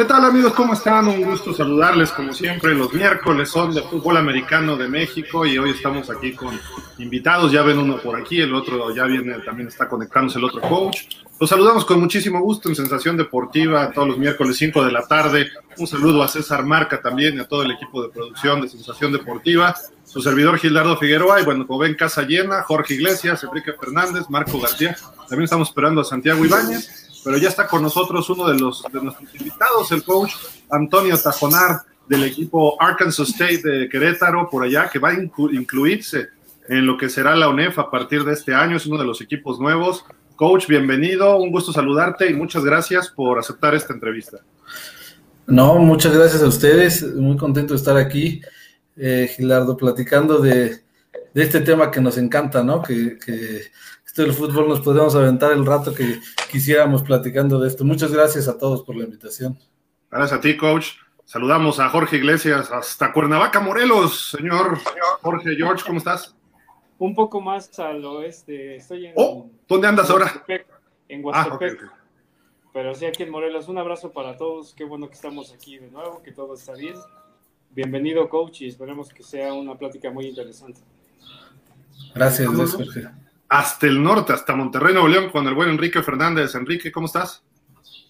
¿Qué tal amigos? ¿Cómo están? Un gusto saludarles como siempre. Los miércoles son de fútbol americano de México y hoy estamos aquí con invitados. Ya ven uno por aquí, el otro ya viene, también está conectándose el otro coach. Los saludamos con muchísimo gusto en Sensación Deportiva todos los miércoles 5 de la tarde. Un saludo a César Marca también y a todo el equipo de producción de Sensación Deportiva. Su servidor Gildardo Figueroa y bueno, como ven, casa llena, Jorge Iglesias, Enrique Fernández, Marco García. También estamos esperando a Santiago Ibáñez pero ya está con nosotros uno de los nuestros invitados, el coach Antonio Tajonar del equipo Arkansas State de Querétaro, por allá, que va a incluirse en lo que será la UNEF a partir de este año, es uno de los equipos nuevos. Coach, bienvenido, un gusto saludarte y muchas gracias por aceptar esta entrevista. No, muchas gracias a ustedes, muy contento de estar aquí, eh, Gilardo, platicando de, este tema que nos encanta, ¿no? Que esto del fútbol nos podríamos aventar el rato que quisiéramos platicando de esto. Muchas gracias a todos por la invitación. Gracias a ti, coach. Saludamos a Jorge Iglesias hasta Cuernavaca, Morelos. Señor Jorge George, ¿cómo estás? Un poco más al oeste. Estoy en. Oh, ¿Dónde andas ahora? En Huastepec. Ah, Pero sí, aquí en Morelos. Un abrazo para todos. Qué bueno que estamos aquí de nuevo, que todo está bien. Bienvenido, coach, y esperemos que sea una plática muy interesante. Gracias, Jorge hasta el norte, hasta Monterrey, Nuevo León, con el buen Enrique Fernández. Enrique, ¿cómo estás?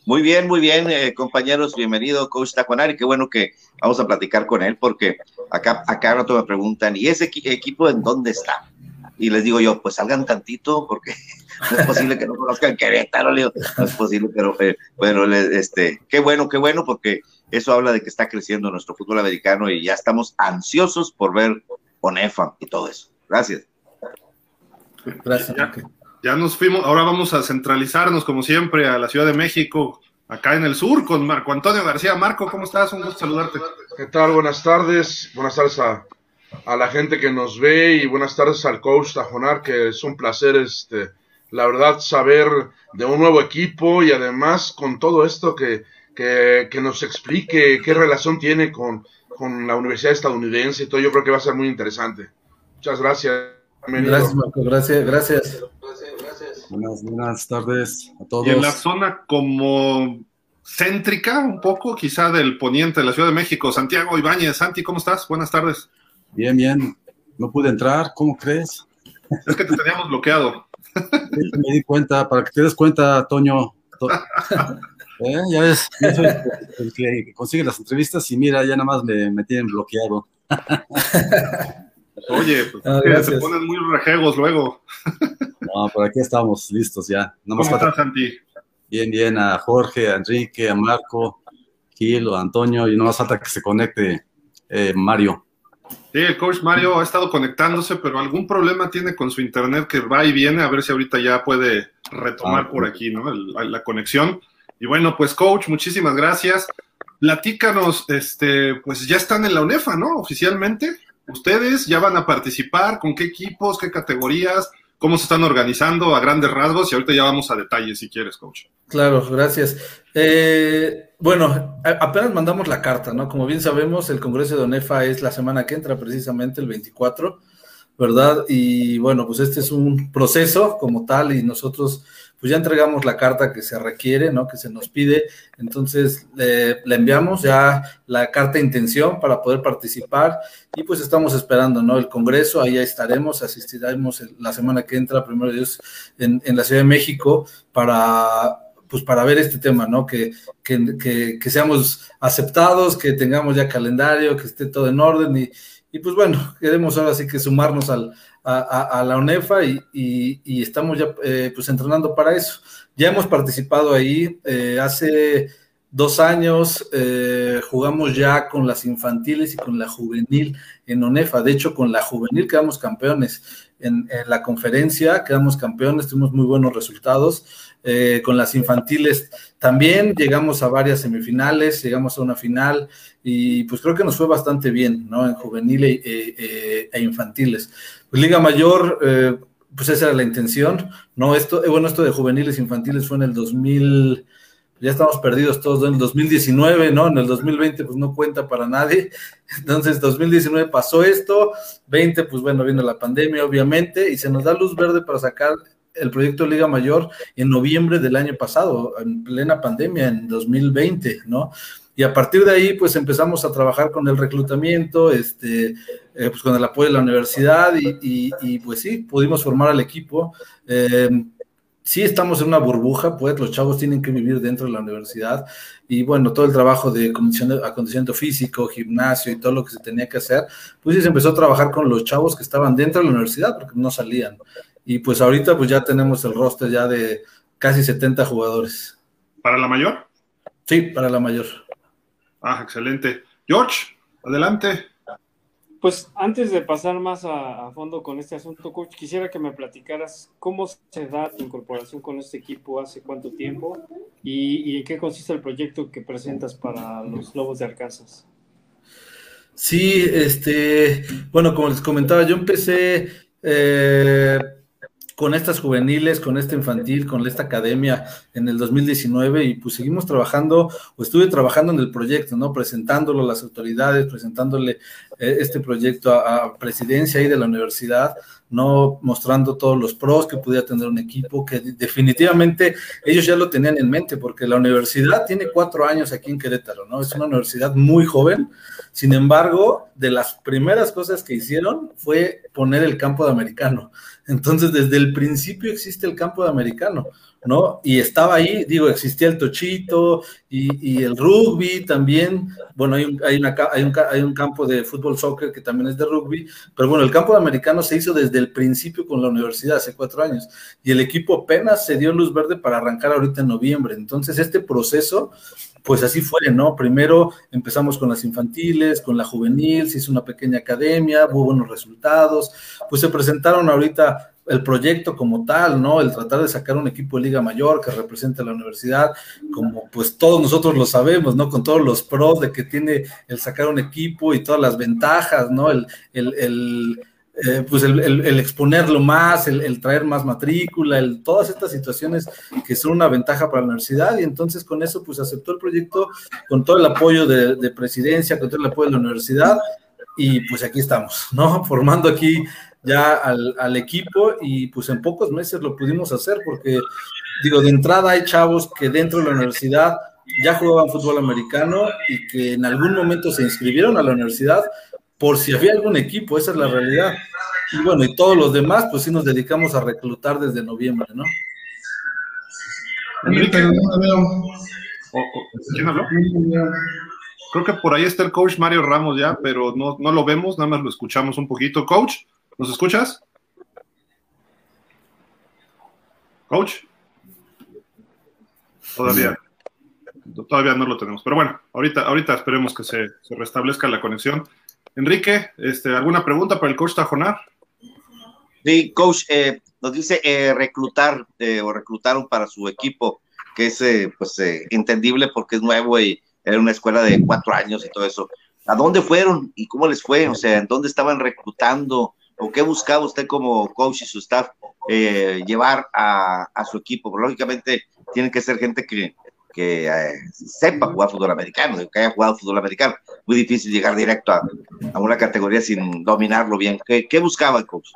Muy bien, muy bien, eh, compañeros, bienvenido, Coach Taconari. Qué bueno que vamos a platicar con él, porque acá, acá rato me preguntan, ¿y ese equipo en dónde está? Y les digo yo, pues salgan tantito, porque no es posible que no conozcan Querétaro, no es posible, pero, eh, bueno, este, qué bueno, qué bueno, porque eso habla de que está creciendo nuestro fútbol americano y ya estamos ansiosos por ver ONEFA y todo eso. Gracias. Gracias. Ya, nos fuimos, ahora vamos a centralizarnos como siempre a la Ciudad de México, acá en el sur, con Marco Antonio García. Marco, ¿cómo estás? Un gusto saludarte. ¿Qué tal? Buenas tardes. Buenas tardes a, la gente que nos ve y buenas tardes al coach Tajonar, que es un placer, este, la verdad, saber de un nuevo equipo y además con todo esto que, que, que nos explique qué relación tiene con, con la Universidad estadounidense y todo. Yo creo que va a ser muy interesante. Muchas gracias. Gracias, Marco. Gracias, gracias. Buenas, buenas tardes a todos. Y en la zona como céntrica, un poco, quizá del poniente de la Ciudad de México, Santiago Ibáñez. Santi, ¿cómo estás? Buenas tardes. Bien, bien. No pude entrar, ¿cómo crees? Es que te teníamos bloqueado. me di cuenta, para que te des cuenta, Toño. ¿Eh? Ya ves, el que consigue las entrevistas y mira, ya nada más me, me tienen bloqueado. Oye, pues ah, se ponen muy rejegos luego. No, por aquí estamos listos ya. ¿Cómo estás, Santi? Bien, bien, a Jorge, a Enrique, a Marco, Gil o Antonio, y no más falta que se conecte eh, Mario. Sí, el coach Mario ha estado conectándose, pero algún problema tiene con su internet que va y viene, a ver si ahorita ya puede retomar ah, por aquí, ¿no? la conexión. Y bueno, pues coach, muchísimas gracias. Platícanos, este, pues ya están en la UNEFA, ¿no? Oficialmente. ¿Ustedes ya van a participar? ¿Con qué equipos? ¿Qué categorías? ¿Cómo se están organizando a grandes rasgos? Y ahorita ya vamos a detalles si quieres, coach. Claro, gracias. Eh, bueno, apenas mandamos la carta, ¿no? Como bien sabemos, el Congreso de ONEFA es la semana que entra, precisamente el 24, ¿verdad? Y bueno, pues este es un proceso como tal y nosotros pues ya entregamos la carta que se requiere, ¿no? Que se nos pide. Entonces le, enviamos ya la carta de intención para poder participar y pues estamos esperando, ¿no? El Congreso, ahí estaremos, asistiremos la semana que entra, primero Dios, en, la Ciudad de México para pues para ver este tema, ¿no? Que, que, que, seamos aceptados, que tengamos ya calendario, que esté todo en orden y, y pues bueno, queremos ahora sí que sumarnos al, a, la UNEFA y, estamos ya eh, pues entrenando para eso. Ya hemos participado ahí eh, hace dos años, eh, jugamos ya con las infantiles y con la juvenil en UNEFA. De hecho, con la juvenil quedamos campeones. En, la conferencia quedamos campeones, tuvimos muy buenos resultados. con las infantiles también llegamos a varias semifinales, llegamos a una final y pues creo que nos fue bastante bien, ¿no? En juvenil e infantiles. Liga Mayor, eh, pues esa era la intención, ¿no? Esto, eh, bueno, esto de juveniles infantiles fue en el 2000, ya estamos perdidos todos, en el 2019, ¿no? En el 2020 pues no cuenta para nadie, entonces 2019 pasó esto, 20 pues bueno, vino la pandemia obviamente y se nos da luz verde para sacar el proyecto Liga Mayor en noviembre del año pasado, en plena pandemia, en 2020, ¿no? Y a partir de ahí, pues empezamos a trabajar con el reclutamiento, este, eh, pues con el apoyo de la universidad y, y, pues sí, pudimos formar al equipo. Eh, sí estamos en una burbuja, pues los chavos tienen que vivir dentro de la universidad y bueno, todo el trabajo de acondicionamiento físico, gimnasio y todo lo que se tenía que hacer, pues sí se empezó a trabajar con los chavos que estaban dentro de la universidad porque no salían. Y pues ahorita pues ya tenemos el roster ya de casi 70 jugadores. ¿Para la mayor? Sí, para la mayor. Ah, excelente. George, adelante. Pues antes de pasar más a, fondo con este asunto, coach, quisiera que me platicaras cómo se da tu incorporación con este equipo, hace cuánto tiempo y, en qué consiste el proyecto que presentas para los Lobos de Arkansas. Sí, este, bueno, como les comentaba, yo empecé eh, con estas juveniles, con esta infantil, con esta academia en el 2019 y pues seguimos trabajando, o estuve trabajando en el proyecto, ¿no? Presentándolo a las autoridades, presentándole eh, este proyecto a, presidencia ahí de la universidad, ¿no? Mostrando todos los pros que podía tener un equipo, que definitivamente ellos ya lo tenían en mente, porque la universidad tiene cuatro años aquí en Querétaro, ¿no? Es una universidad muy joven, sin embargo, de las primeras cosas que hicieron fue poner el campo de americano. Entonces, desde el principio existe el campo de americano, ¿no? Y estaba ahí, digo, existía el tochito y, el rugby también. Bueno, hay un, hay, una, un, hay un campo de fútbol soccer que también es de rugby, pero bueno, el campo de americano se hizo desde el principio con la universidad hace cuatro años y el equipo apenas se dio luz verde para arrancar ahorita en noviembre. Entonces, este proceso pues así fue, ¿no? Primero empezamos con las infantiles, con la juvenil, se hizo una pequeña academia, hubo buenos resultados, pues se presentaron ahorita el proyecto como tal, ¿no? El tratar de sacar un equipo de Liga Mayor que represente a la universidad, como pues todos nosotros lo sabemos, ¿no? Con todos los pros de que tiene el sacar un equipo y todas las ventajas, ¿no? El, el, el eh, pues el, exponerlo más, el, traer más matrícula, el, todas estas situaciones que son una ventaja para la universidad y entonces con eso pues aceptó el proyecto con todo el apoyo de, presidencia, con todo el apoyo de la universidad y pues aquí estamos, ¿no? Formando aquí ya al, al equipo y pues en pocos meses lo pudimos hacer porque digo, de entrada hay chavos que dentro de la universidad ya jugaban fútbol americano y que en algún momento se inscribieron a la universidad por si había algún equipo, esa es la realidad. Y bueno, y todos los demás, pues sí nos dedicamos a reclutar desde noviembre, ¿no? Enrique, no veo. ¿Quién habló? Creo que por ahí está el coach Mario Ramos ya, pero no, no lo vemos, nada más lo escuchamos un poquito. Coach, ¿nos escuchas? Coach. Todavía. Todavía no lo tenemos. Pero bueno, ahorita, ahorita esperemos que se, se restablezca la conexión. Enrique, este, ¿alguna pregunta para el coach Tajonar? Sí, coach, eh, nos dice eh, reclutar eh, o reclutaron para su equipo, que es pues entendible porque es nuevo y era una escuela de cuatro años y todo eso. ¿A dónde fueron y cómo les fue? O sea, ¿en dónde estaban reclutando? ¿O qué buscaba usted como coach y su staff llevar a, a, su equipo? lógicamente tienen que ser gente que, que eh, sepa jugar fútbol americano, que haya jugado fútbol americano. Muy difícil llegar directo a, una categoría sin dominarlo bien. ¿Qué, qué buscaba el coach?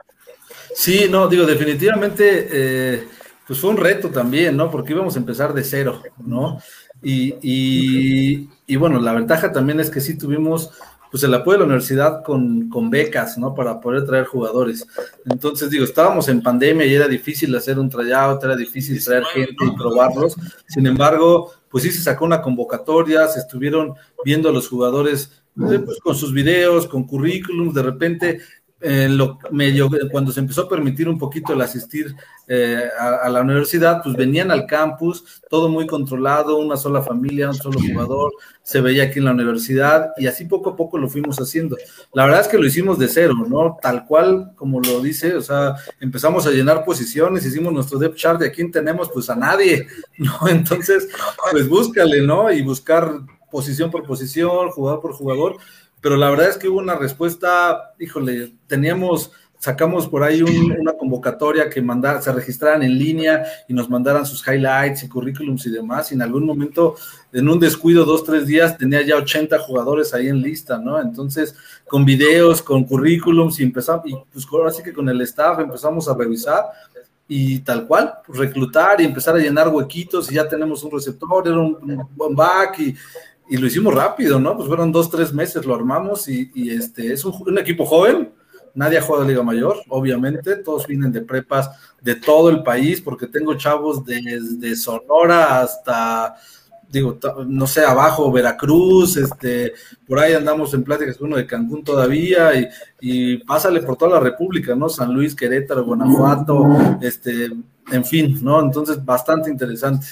Sí, no, digo, definitivamente, eh, pues fue un reto también, ¿no? Porque íbamos a empezar de cero, ¿no? Y, y, y bueno, la ventaja también es que sí tuvimos pues el apoyo de la universidad con, con, becas, ¿no? Para poder traer jugadores. Entonces, digo, estábamos en pandemia y era difícil hacer un tryout, era difícil traer gente y probarlos. Sin embargo, pues sí se sacó una convocatoria, se estuvieron viendo a los jugadores pues, con sus videos, con currículums, de repente en lo medio, cuando se empezó a permitir un poquito el asistir eh, a, la universidad, pues venían al campus, todo muy controlado, una sola familia, un solo jugador, se veía aquí en la universidad y así poco a poco lo fuimos haciendo. La verdad es que lo hicimos de cero, ¿no? Tal cual como lo dice, o sea, empezamos a llenar posiciones, hicimos nuestro depth chart de a quién tenemos, pues a nadie, ¿no? Entonces, pues búscale, ¿no? Y buscar posición por posición, jugador por jugador pero la verdad es que hubo una respuesta, híjole, teníamos, sacamos por ahí una convocatoria que mandar, se registraran en línea y nos mandaran sus highlights y currículums y demás, y en algún momento, en un descuido, dos, tres días, tenía ya 80 jugadores ahí en lista, ¿no? Entonces, con videos, con currículums, y empezamos, y pues ahora sí que con el staff empezamos a revisar, y tal cual, reclutar y empezar a llenar huequitos y ya tenemos un receptor, era un, buen back y, y, lo hicimos rápido, ¿no? Pues fueron dos, tres meses, lo armamos y, y este, es un, equipo joven, nadie ha jugado Liga Mayor, obviamente, todos vienen de prepas de todo el país porque tengo chavos desde Sonora hasta digo, no sé, abajo Veracruz, este, por ahí andamos en pláticas uno de Cancún todavía, y, y, pásale por toda la República, ¿no? San Luis, Querétaro, Guanajuato, este, en fin, ¿no? Entonces, bastante interesante.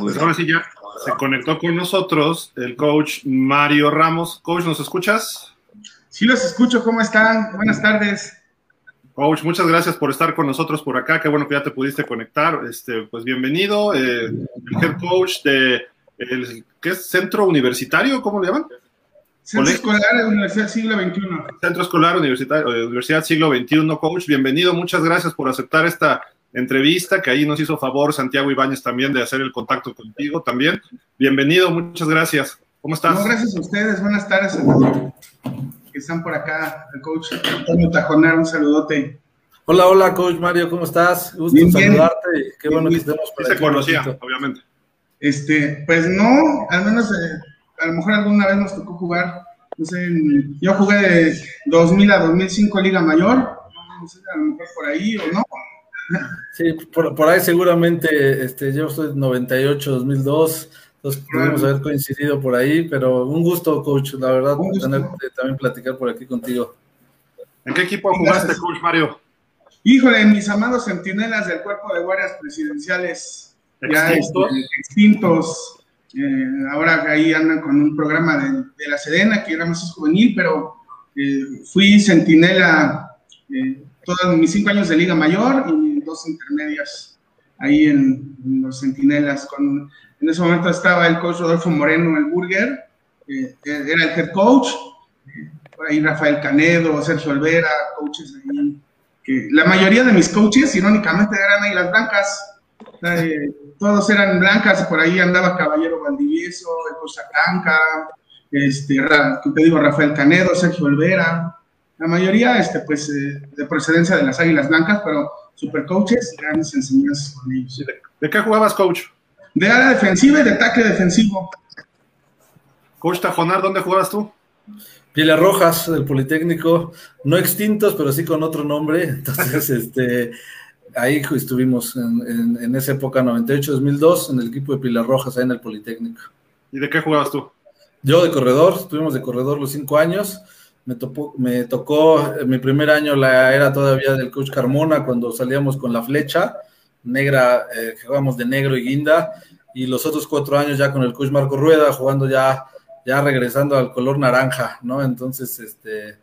Pues ahora sí ya se conectó con nosotros el coach Mario Ramos. Coach, ¿nos escuchas? Sí, los escucho, ¿cómo están? Buenas tardes. Coach, muchas gracias por estar con nosotros por acá. Qué bueno que ya te pudiste conectar. Este, pues bienvenido, eh, el head coach de el, ¿qué es? Centro Universitario, ¿cómo le llaman? Centro Escolar de Universidad Siglo XXI. Centro Escolar Universitario, eh, Universidad Siglo XXI, coach. Bienvenido, muchas gracias por aceptar esta entrevista, que ahí nos hizo favor Santiago Ibáñez también de hacer el contacto contigo también. Bienvenido, muchas gracias. ¿Cómo estás? No, gracias a ustedes. Buenas tardes a todos que están por acá, el coach Antonio Tajonar, un saludote. Hola, hola, coach Mario, ¿cómo estás? Gusto bien, saludarte. Bien. Qué bueno bien, que estemos por aquí. Se conocía, obviamente. Este, pues no, al menos eh, a lo mejor alguna vez nos tocó jugar. No sé, yo jugué de 2000 a 2005 Liga Mayor. No sé, a lo mejor por ahí o no. Sí, por, por ahí seguramente, este, yo soy 98, 2002. Entonces pudimos haber coincidido por ahí, pero un gusto, coach, la verdad, tener, también platicar por aquí contigo. ¿En qué equipo jugaste, coach Mario? Híjole, mis amados centinelas del cuerpo de guardias presidenciales, ya ¿Extintos? este, extintos. Eh, ahora ahí andan con un programa de, de, la Sedena, que era más juvenil, pero eh, fui centinela eh, todos mis cinco años de Liga Mayor y intermedias ahí en, los centinelas con en ese momento estaba el coach Rodolfo Moreno, el Burger, eh, era el head coach. Eh, por ahí Rafael Canedo, Sergio Olvera, coaches ahí. Que la mayoría de mis coaches, irónicamente, eran ahí blancas. Eh, todos eran blancas, por ahí andaba Caballero Valdivieso, el Costa Blanca, este, te digo, Rafael Canedo, Sergio Olvera. La mayoría, este, pues, de procedencia de las Águilas Blancas, pero super coaches, grandes enseñanzas con ellos. ¿De, ¿De qué jugabas, coach? de área defensiva y de ataque defensivo. Coach Tajonar, ¿dónde jugabas tú? Pieles Rojas, del Politécnico, no extintos, pero sí con otro nombre. Entonces, este, ahí estuvimos en, en, en esa época, 98-2002, en el equipo de Pilar Rojas, ahí en el Politécnico. ¿Y de qué jugabas tú? Yo de corredor, estuvimos de corredor los cinco años. Me, me tocó, mi primer año la era todavía del coach Carmona, cuando salíamos con la flecha negra, eh, que jugamos de negro y guinda, y los otros cuatro años ya con el coach Marco Rueda, jugando ya, ya regresando al color naranja, ¿no? Entonces, este,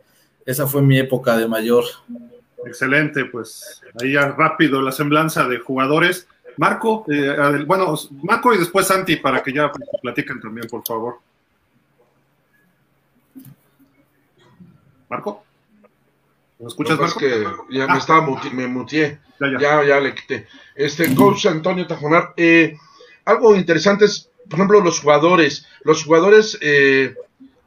esa fue mi época de mayor. Excelente, pues ahí ya rápido la semblanza de jugadores. Marco, eh, bueno, Marco y después Santi, para que ya platiquen también, por favor. Marco. ¿Me escuchas, no, Marco? que ya ah. me estaba muti me mutié. Ya, ya. ya, ya, le quité. Este, coach Antonio Tajonar, eh, algo interesante es, por ejemplo, los jugadores. Los jugadores, eh,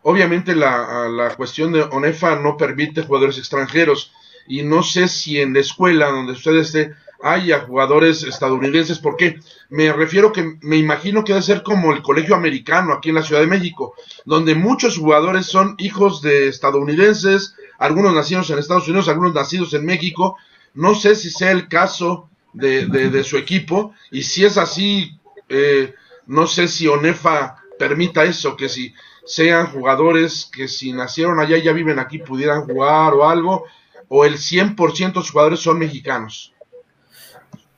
obviamente la, la cuestión de ONEFA no permite jugadores extranjeros. Y no sé si en la escuela donde usted esté haya jugadores estadounidenses. ¿Por qué? Me refiero que me imagino que debe ser como el colegio americano aquí en la Ciudad de México, donde muchos jugadores son hijos de estadounidenses, algunos nacidos en Estados Unidos, algunos nacidos en México. No sé si sea el caso de, de, de su equipo y si es así, eh, no sé si ONEFA permita eso, que si sean jugadores que si nacieron allá y ya viven aquí pudieran jugar o algo, o el 100% de los jugadores son mexicanos.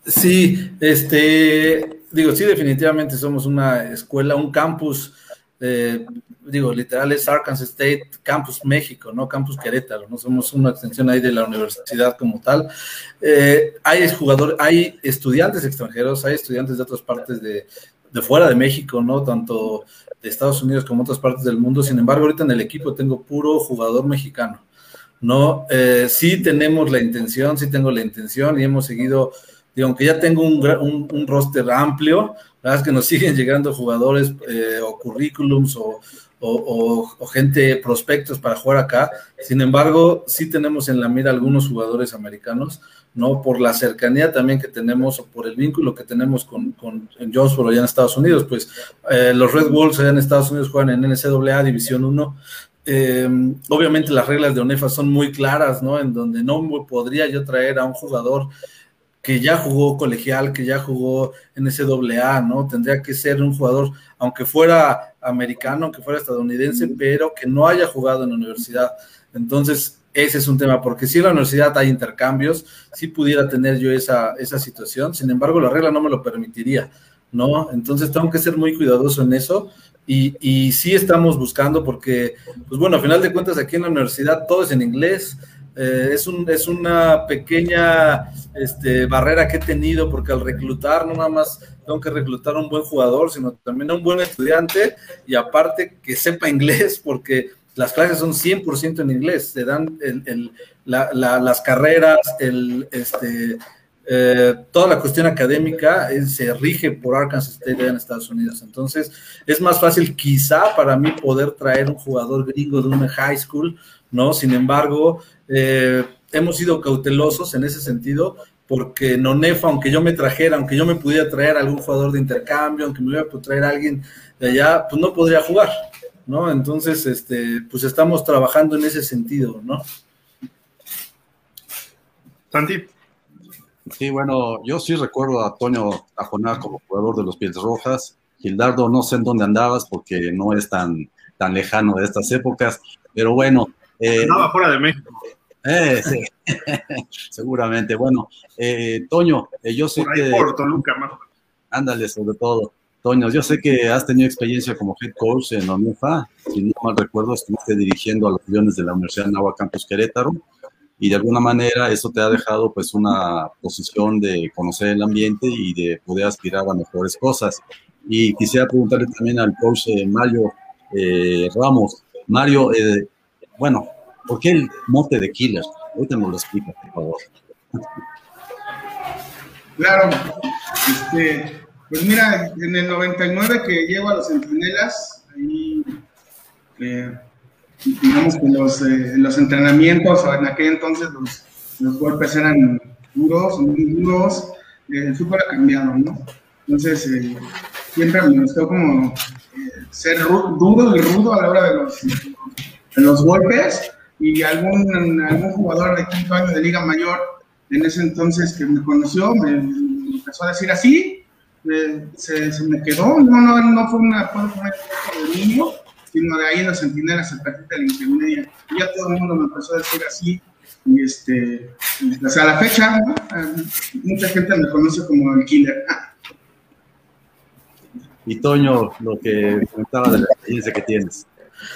Sí, este, digo, sí, definitivamente somos una escuela, un campus, eh, digo, literal es Arkansas State Campus México, ¿no? Campus Querétaro, no somos una extensión ahí de la universidad como tal. Eh, hay jugadores, hay estudiantes extranjeros, hay estudiantes de otras partes de, fuera de México, ¿no? Tanto de Estados Unidos como otras partes del mundo. Sin embargo, ahorita en el equipo tengo puro jugador mexicano, ¿no? Eh, sí tenemos la intención, sí tengo la intención y hemos seguido y aunque ya tengo un, un, roster amplio, la verdad es que nos siguen llegando jugadores eh, o currículums o, o, gente, prospectos para jugar acá. Sin embargo, sí tenemos en la mira algunos jugadores americanos, ¿no? Por la cercanía también que tenemos o por el vínculo que tenemos con, con allá en Estados Unidos. Pues eh, los Red Wolves allá en Estados Unidos juegan en NCAA División 1. Eh, obviamente las reglas de ONEFA son muy claras, ¿no? En donde no podría yo traer a un jugador que ya jugó colegial, que ya jugó en ese A, ¿no? Tendría que ser un jugador, aunque fuera americano, aunque fuera estadounidense, pero que no haya jugado en la universidad. Entonces, ese es un tema, porque si en la universidad hay intercambios, sí pudiera tener yo esa, esa situación, sin embargo, la regla no me lo permitiría, ¿no? Entonces, tengo que ser muy cuidadoso en eso. Y, y sí estamos buscando, porque, pues bueno, a final de cuentas, aquí en la universidad todo es en inglés, eh, es, un, es una pequeña este, barrera que he tenido porque al reclutar no nada más tengo que reclutar a un buen jugador, sino también a un buen estudiante y aparte que sepa inglés porque las clases son 100% en inglés, se dan el, las carreras, el, este, eh, toda la cuestión académica eh, se rige por Arkansas State en Estados Unidos. Entonces, es más fácil quizá para mí poder traer un jugador gringo de una high school, ¿no? Sin embargo, eh, hemos sido cautelosos en ese sentido, porque Nonefa, aunque yo me trajera, aunque yo me pudiera traer algún jugador de intercambio, aunque me hubiera traer a alguien de allá, pues no podría jugar, ¿no? Entonces, este, pues estamos trabajando en ese sentido, ¿no? Santi. Sí, bueno, yo sí recuerdo a Antonio Tajonar como jugador de los Pieles Rojas. Gildardo, no sé en dónde andabas porque no es tan, tan lejano de estas épocas, pero bueno, eh, fuera de México. Eh, sí. Seguramente. Bueno, eh, Toño, eh, yo sé que. Ándale, sobre todo. Toño, yo sé que has tenido experiencia como head coach en la Si no mal recuerdo, estuviste dirigiendo a los Leones de la Universidad de Nahua Campus Querétaro. Y de alguna manera eso te ha dejado pues una posición de conocer el ambiente y de poder aspirar a mejores cosas. Y quisiera preguntarle también al coach Mario Ramos. Mario, bueno, ¿por qué el mote de killer? Ahorita me lo explica, por favor. Claro, este, pues mira, en el 99 que llevo a los centinelas, ahí, eh, digamos que los, eh, entrenamientos, o en aquel entonces los, golpes eran duros, muy duros, eh, el fútbol ha cambiado, ¿no? Entonces, siempre me gustó como ser duro y rudo a la hora de los golpes y algún, algún jugador de quinto año de Liga Mayor en ese entonces que me conoció me, empezó a decir así, se, me quedó, no, no, no fue una, poner de niño, sino de ahí en los centinelas a partir de la intermedia. Y ya todo el mundo me empezó a decir así, y este, hasta la fecha, mucha gente me conoce como el killer. Y Toño, lo que comentaba de la experiencia que tienes.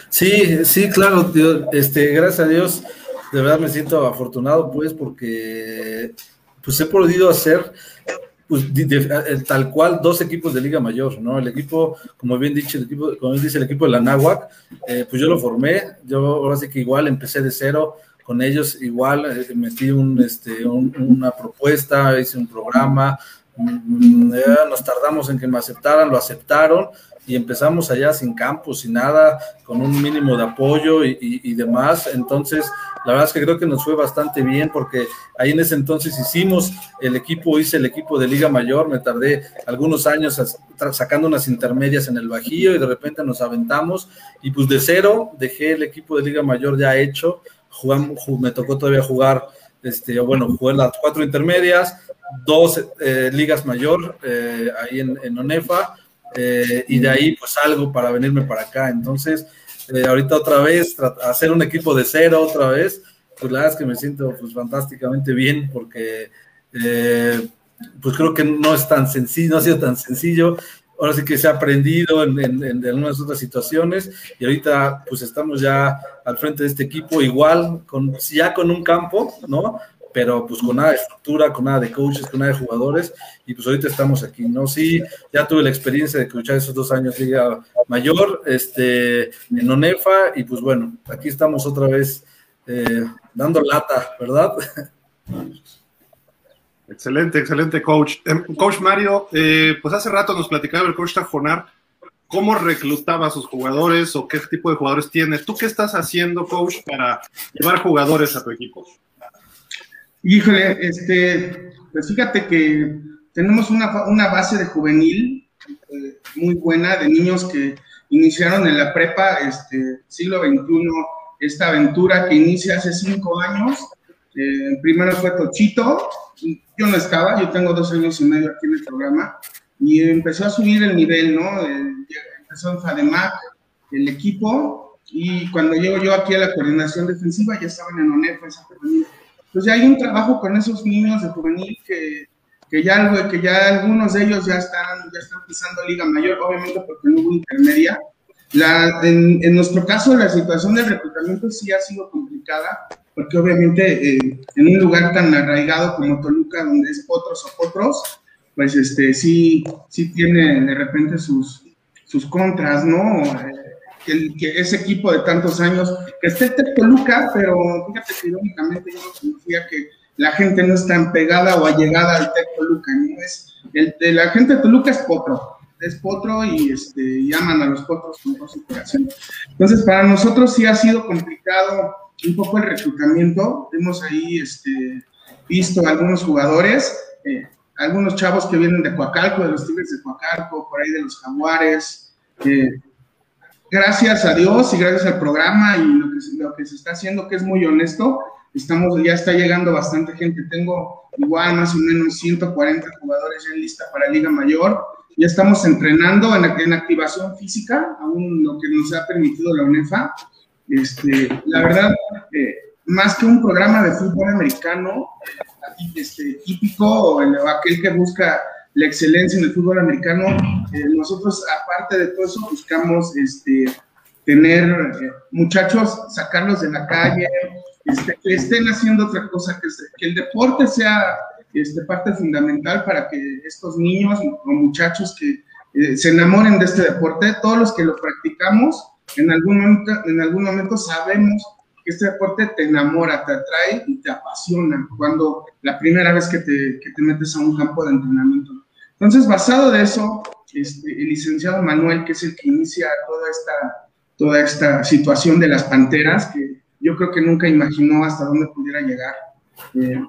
Sí, sí, claro, este, gracias a Dios, de verdad me siento afortunado, pues, porque pues he podido hacer pues, eh, tal cual dos equipos de Liga Mayor, ¿no? El equipo, como bien dicho, el equipo, como dice el equipo de la Náhuac, eh, pues yo lo formé, yo ahora sí que igual empecé de cero con ellos, igual eh, metí un, este, una propuesta, hice un programa, mm, nos tardamos en que me aceptaran, lo aceptaron, y empezamos allá sin campos, sin nada, con un mínimo de apoyo y, demás. Entonces, la verdad es que creo que nos fue bastante bien porque ahí en ese entonces hicimos el equipo, hice el equipo de Liga Mayor, me tardé algunos años sacando unas intermedias en el Bajío y de repente nos aventamos. Y pues de cero dejé el equipo de Liga Mayor ya hecho, Jugamos, me tocó todavía jugar, este, bueno, jugué las cuatro intermedias, dos eh, ligas mayor eh, ahí en, en ONEFA, eh, y de ahí pues algo para venirme para acá. Entonces, eh, ahorita otra vez, hacer un equipo de cero otra vez, pues la verdad es que me siento pues fantásticamente bien porque eh, pues creo que no es tan sencillo, no ha sido tan sencillo. Ahora sí que se ha aprendido en, en, en, algunas otras situaciones y ahorita pues estamos ya al frente de este equipo igual, con, ya con un campo, ¿no? Pero pues con nada de estructura, con nada de coaches, con nada de jugadores, y pues ahorita estamos aquí, ¿no? Sí, ya tuve la experiencia de coachar esos dos años Liga Mayor, este, en ONEFA, y pues bueno, aquí estamos otra vez eh, dando lata, ¿verdad? Excelente, excelente coach. Em, coach Mario, eh, pues hace rato nos platicaba el coach Tajonar cómo reclutaba a sus jugadores o qué tipo de jugadores tiene. ¿Tú qué estás haciendo, coach, para llevar jugadores a tu equipo? Híjole, este, pues fíjate que tenemos una, una base de juvenil eh, muy buena, de niños que iniciaron en la prepa, este, siglo XXI, esta aventura que inicia hace cinco años. Eh, primero fue Tochito, yo no estaba, yo tengo dos años y medio aquí en el programa, y empezó a subir el nivel, ¿no? Eh, empezó en FADEMAC, el equipo, y cuando llego yo aquí a la coordinación defensiva, ya estaban en ONEFA, esa juvenil. Entonces hay un trabajo con esos niños de juvenil que, que, ya, que ya algunos de ellos ya están, ya están pisando Liga Mayor, obviamente porque no hubo intermedia. La, en, nuestro caso, la situación del reclutamiento sí ha sido complicada, porque obviamente eh, en un lugar tan arraigado como Toluca, donde es potros o potros, pues este, sí, sí tiene de repente sus, sus contras, ¿no? Que, que, ese equipo de tantos años, que esté en Toluca, pero fíjate que irónicamente yo no conocía que la gente no es tan pegada o allegada al Tec Toluca, ¿no? Es, el, de la gente de Toluca es potro, es potro y, este, y aman a los potros con todo su corazón. Entonces, para nosotros sí ha sido complicado un poco el reclutamiento. Hemos ahí este, visto algunos jugadores, eh, algunos chavos que vienen de Coacalco, de los Tigres de Coacalco, por ahí de los Jaguares. Eh, gracias a Dios y gracias al programa y lo que, se está haciendo, que es muy honesto, estamos, ya está llegando bastante gente. Tengo igual más o menos 140 jugadores en lista para Liga Mayor. Ya estamos entrenando en, en activación física, aún lo que nos ha permitido la UNEFA. Este, la verdad, eh, más que un programa de fútbol americano este, típico o aquel que busca la excelencia en el fútbol americano, eh, nosotros aparte de todo eso buscamos este, tener eh, muchachos, sacarlos de la calle, este, que estén haciendo otra cosa, que, el deporte sea este, parte fundamental para que estos niños o muchachos que eh, se enamoren de este deporte, todos los que lo practicamos, en algún momento, en algún momento sabemos este deporte te enamora, te atrae y te apasiona cuando la primera vez que te, que te metes a un campo de entrenamiento. Entonces, basado de eso, este, el licenciado Manuel, que es el que inicia toda esta, toda esta situación de las panteras, que yo creo que nunca imaginó hasta dónde pudiera llegar. Eh,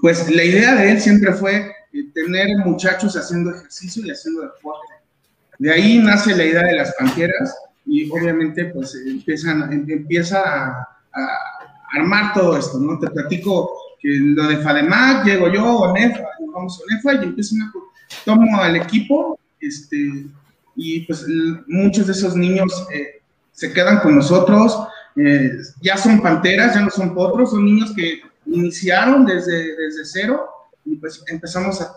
pues la idea de él siempre fue eh, tener muchachos haciendo ejercicio y haciendo deporte. De ahí nace la idea de las panteras y obviamente pues empiezan, empieza a, armar todo esto, ¿no? Te platico que lo de FADEMAC, llego yo, ONEFA, vamos a ONEFA y empiezo a tomo al equipo, este, y pues muchos de esos niños eh, se quedan con nosotros, eh, ya son panteras, ya no son potros, son niños que iniciaron desde, desde cero y pues empezamos a,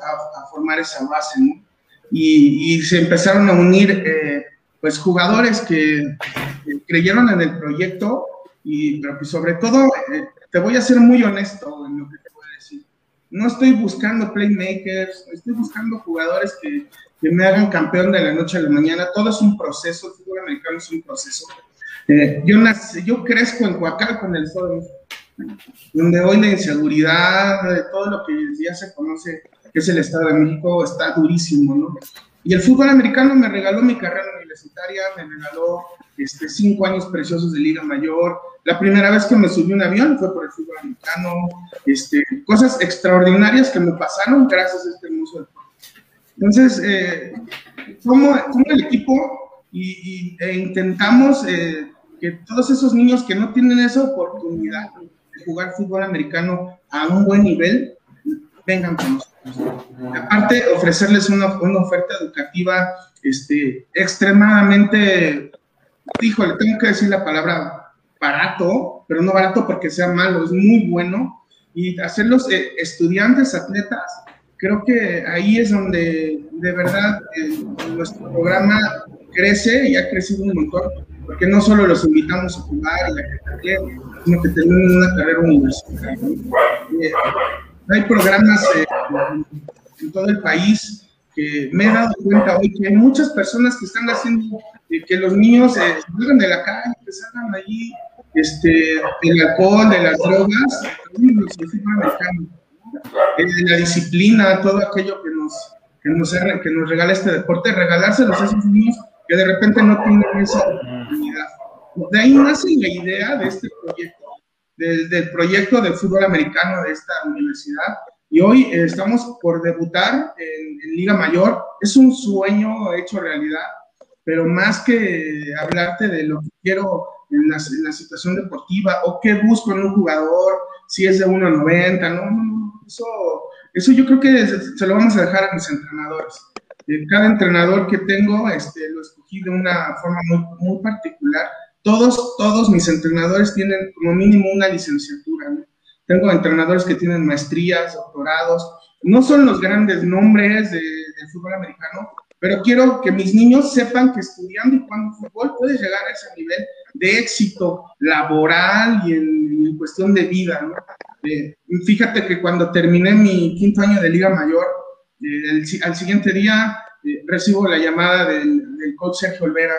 formar esa base, ¿no? Y, y, se empezaron a unir eh, pues jugadores que, creyeron en el proyecto y pues sobre todo te voy a ser muy honesto en lo que te voy a decir. No estoy buscando playmakers, estoy buscando jugadores que, que me hagan campeón de la noche a la mañana. Todo es un proceso, el fútbol americano es un proceso. Eh, yo, nací, yo crezco en Coacalco, con el Estado donde hoy la inseguridad, de todo lo que ya se conoce que es el Estado de México, está durísimo, ¿no? Y el fútbol americano me regaló mi carrera universitaria, me regaló este, cinco años preciosos de Liga Mayor. La primera vez que me subí un avión fue por el fútbol americano. Este, cosas extraordinarias que me pasaron gracias a este hermoso. Entonces, eh, como, el equipo y, e intentamos eh, que todos esos niños que no tienen esa oportunidad de jugar fútbol americano a un buen nivel, vengan con nosotros. Aparte, ofrecerles una, una oferta educativa este, extremadamente híjole, tengo que decir la palabra barato, pero no barato porque sea malo, es muy bueno. Y hacerlos eh, estudiantes, atletas, creo que ahí es donde de verdad eh, nuestro programa crece y ha crecido un montón, porque no solo los invitamos a jugar y sino que tenemos una carrera universitaria. Eh, hay programas en todo el país que me he dado cuenta hoy que hay muchas personas que están haciendo que los niños eh, salgan de la calle, que salgan allí este, del alcohol, de las drogas, eh, de la disciplina, todo aquello que nos, que nos, que nos regala este deporte, regalárselos a esos niños que de repente no tienen esa oportunidad. De ahí nace la idea de este proyecto, del, proyecto de fútbol americano de esta universidad. Y hoy eh, estamos por debutar en, Liga Mayor. Es un sueño hecho realidad, pero más que hablarte de lo que quiero en la, en la situación deportiva o qué busco en un jugador, si es de 1.90, no, no, no, eso, eso yo creo que se, lo vamos a dejar a mis entrenadores. Eh, cada entrenador que tengo este, lo escogí de una forma muy, muy particular todos, todos mis entrenadores tienen como mínimo una licenciatura. Tengo entrenadores que tienen maestrías, doctorados. No son los grandes nombres del fútbol americano, pero quiero que mis niños sepan que estudiando y jugando fútbol puedes llegar a ese nivel de éxito laboral y en, cuestión de vida. Eh, fíjate que cuando terminé mi quinto año de Liga Mayor, eh, al siguiente día eh, recibo la llamada del, del coach Sergio Olvera,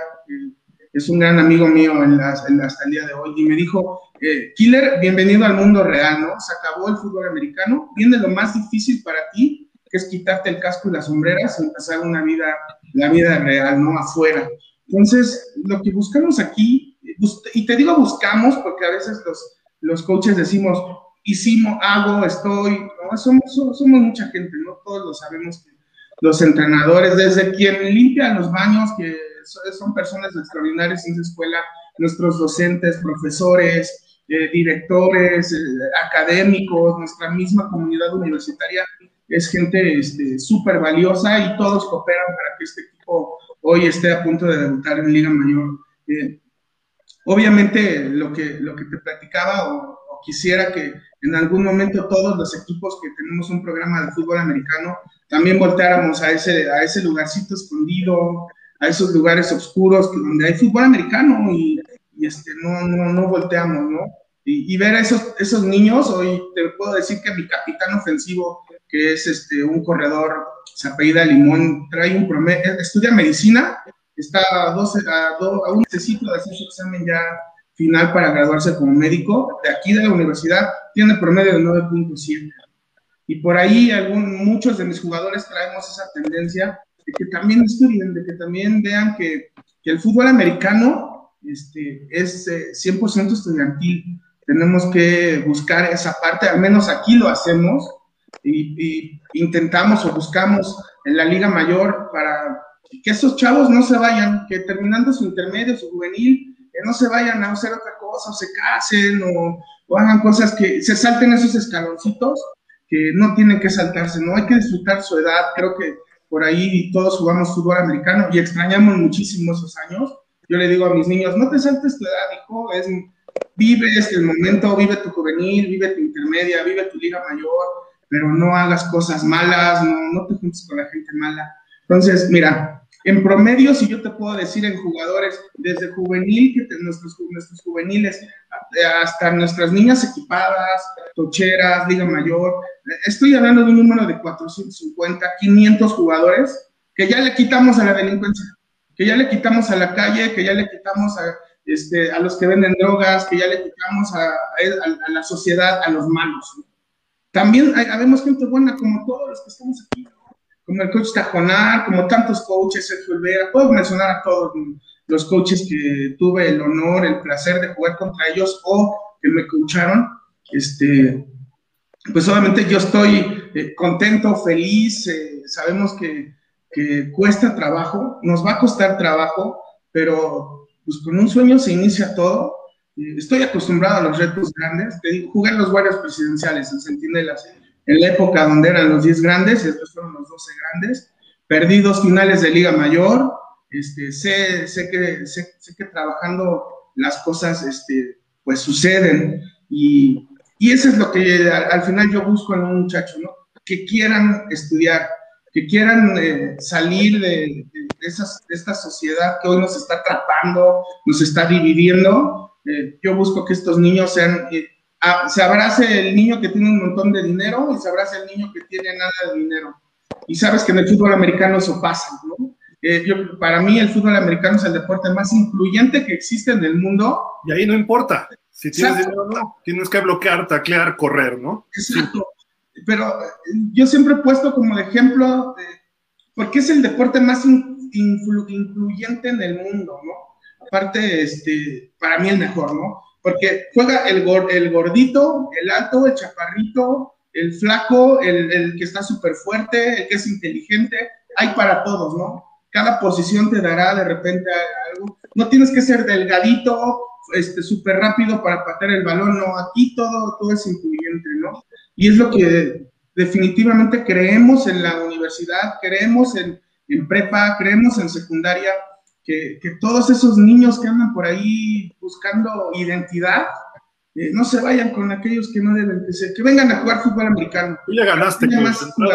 es un gran amigo mío en hasta el día de hoy, y me dijo, eh, Killer, bienvenido al mundo real, ¿no? Se acabó el fútbol americano, viene lo más difícil para ti, que es quitarte el casco y las sombreras y empezar una vida, la vida real, ¿no? Afuera. Entonces, lo que buscamos aquí, y te digo buscamos porque a veces los, los coaches decimos, hicimos, hago, estoy. Somos, mucha gente, ¿no? Todos lo sabemos los entrenadores, desde quien limpia los baños, que son personas extraordinarias en esa escuela, nuestros docentes, profesores, eh, directores, eh, académicos, nuestra misma comunidad universitaria es gente súper este, valiosa y todos cooperan para que este equipo hoy esté a punto de debutar en Liga Mayor. Eh, obviamente lo que, lo que te platicaba o, quisiera que en algún momento todos los equipos que tenemos un programa de fútbol americano también volteáramos a ese, a ese lugarcito escondido, a esos lugares oscuros donde hay fútbol americano y, este, no, no, no, volteamos, ¿no? Y, ver a esos, esos niños, hoy te puedo decir que mi capitán ofensivo, que es este, un corredor, se apellida Limón, trae un promedio, estudia medicina, está a, 12, a, a un necesito de hacer su examen ya final para graduarse como médico, de aquí de la universidad, tiene promedio de 9.7. Y por ahí algún, muchos de mis jugadores traemos esa tendencia de que también estudien, de que también vean que, que el fútbol americano este, es 100% eh, estudiantil. Tenemos que buscar esa parte, al menos aquí lo hacemos, y, intentamos o buscamos en la Liga Mayor para que esos chavos no se vayan, que terminando su intermedio, su juvenil, que no se vayan a hacer otra cosa, o se casen, o, o hagan cosas que se salten esos escaloncitos que no tienen que saltarse, ¿no? Hay que disfrutar su edad, creo que por ahí todos jugamos fútbol americano y extrañamos muchísimo esos años. Yo le digo a mis niños, no te saltes tu edad, hijo, es, vive este momento, vive tu juvenil, vive tu intermedia, vive tu liga mayor, pero no hagas cosas malas, no, no te juntes con la gente mala. Entonces, mira, en promedio, si yo te puedo decir en jugadores, desde juvenil, que nuestros, nuestros juveniles, hasta nuestras niñas equipadas, tocheras, Liga Mayor, estoy hablando de un número de 450, 500 jugadores que ya le quitamos a la delincuencia, que ya le quitamos a la calle, que ya le quitamos a, este, a los que venden drogas, que ya le quitamos a, a, la sociedad, a los malos. También hay, habemos gente buena como todos los que estamos aquí como el coach Tajonar, como tantos coaches, Sergio Olvera, puedo mencionar a todos los coaches que tuve el honor, el placer de jugar contra ellos o que me coacharon, este, pues obviamente yo estoy eh, contento, feliz, eh, sabemos que, cuesta trabajo, nos va a costar trabajo, pero pues con un sueño se inicia todo. Eh, estoy acostumbrado a los retos grandes, jugué en los guardias presidenciales, en Centinelas, en la época donde eran los 10 grandes, después fueron los 12 grandes. Perdí dos finales de Liga Mayor. Este, sé, sé, que, sé, que trabajando las cosas este, pues suceden. Y, y eso es lo que al, final yo busco en un muchacho, ¿no? Que quieran estudiar, que quieran eh, salir de, esas, de, esta sociedad que hoy nos está atrapando, nos está dividiendo. Eh, yo busco que estos niños sean eh, se abrace el niño que tiene un montón de dinero y se abrace el niño que tiene nada de dinero. Y sabes que en el fútbol americano eso pasa, ¿no? Eh, yo, para mí el fútbol americano es el deporte más influyente que existe en el mundo. Y ahí no importa. Si tienes dinero no. Tienes que bloquear, taclear, correr, ¿no? Exacto. Pero eh, yo siempre he puesto como ejemplo, porque es el deporte más influyente en el mundo, ¿no? Aparte, este, para mí el mejor, ¿no? Porque juega el, el gordito, el alto, el chaparrito, el flaco, el, el que está súper fuerte, el que es inteligente, hay para todos, ¿no? Cada posición te dará de repente algo. No tienes que ser delgadito, este, súper rápido para patear el balón, no, aquí todo, todo es incluyente, ¿no? Y es lo que definitivamente creemos en la universidad, creemos en, en prepa, creemos en secundaria, que, que, todos esos niños que andan por ahí buscando identidad, eh, no se vayan con aquellos que no deben ser, que vengan a jugar fútbol americano. Tú ya ganaste, ya,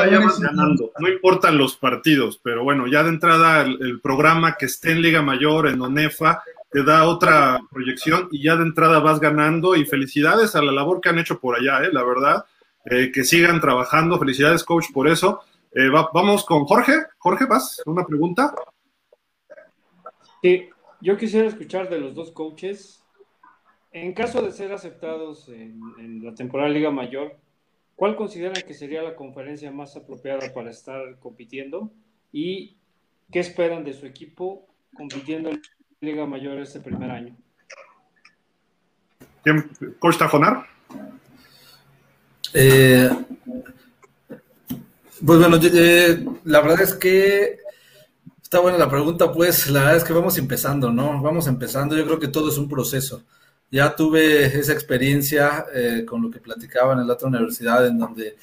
ya vas ganando. No importan los partidos, pero bueno, ya de entrada el, el, programa que esté en Liga Mayor, en ONEFA, te da otra proyección y ya de entrada vas ganando y felicidades a la labor que han hecho por allá, ¿eh? la verdad, eh, que sigan trabajando, felicidades coach por eso. Eh, va, vamos con Jorge, Jorge, ¿vas? ¿Una pregunta? Sí, yo quisiera escuchar de los dos coaches, en caso de ser aceptados en, en la temporada Liga Mayor, ¿cuál consideran que sería la conferencia más apropiada para estar compitiendo? ¿Y qué esperan de su equipo compitiendo en Liga Mayor este primer año. ¿Quién? ¿Coach Tajonar? Eh, pues bueno, eh, la verdad es que está buena la pregunta, pues la verdad es que vamos empezando, ¿no? Vamos empezando, yo creo que todo es un proceso. Ya tuve esa experiencia eh, con lo que platicaba en la otra universidad, en donde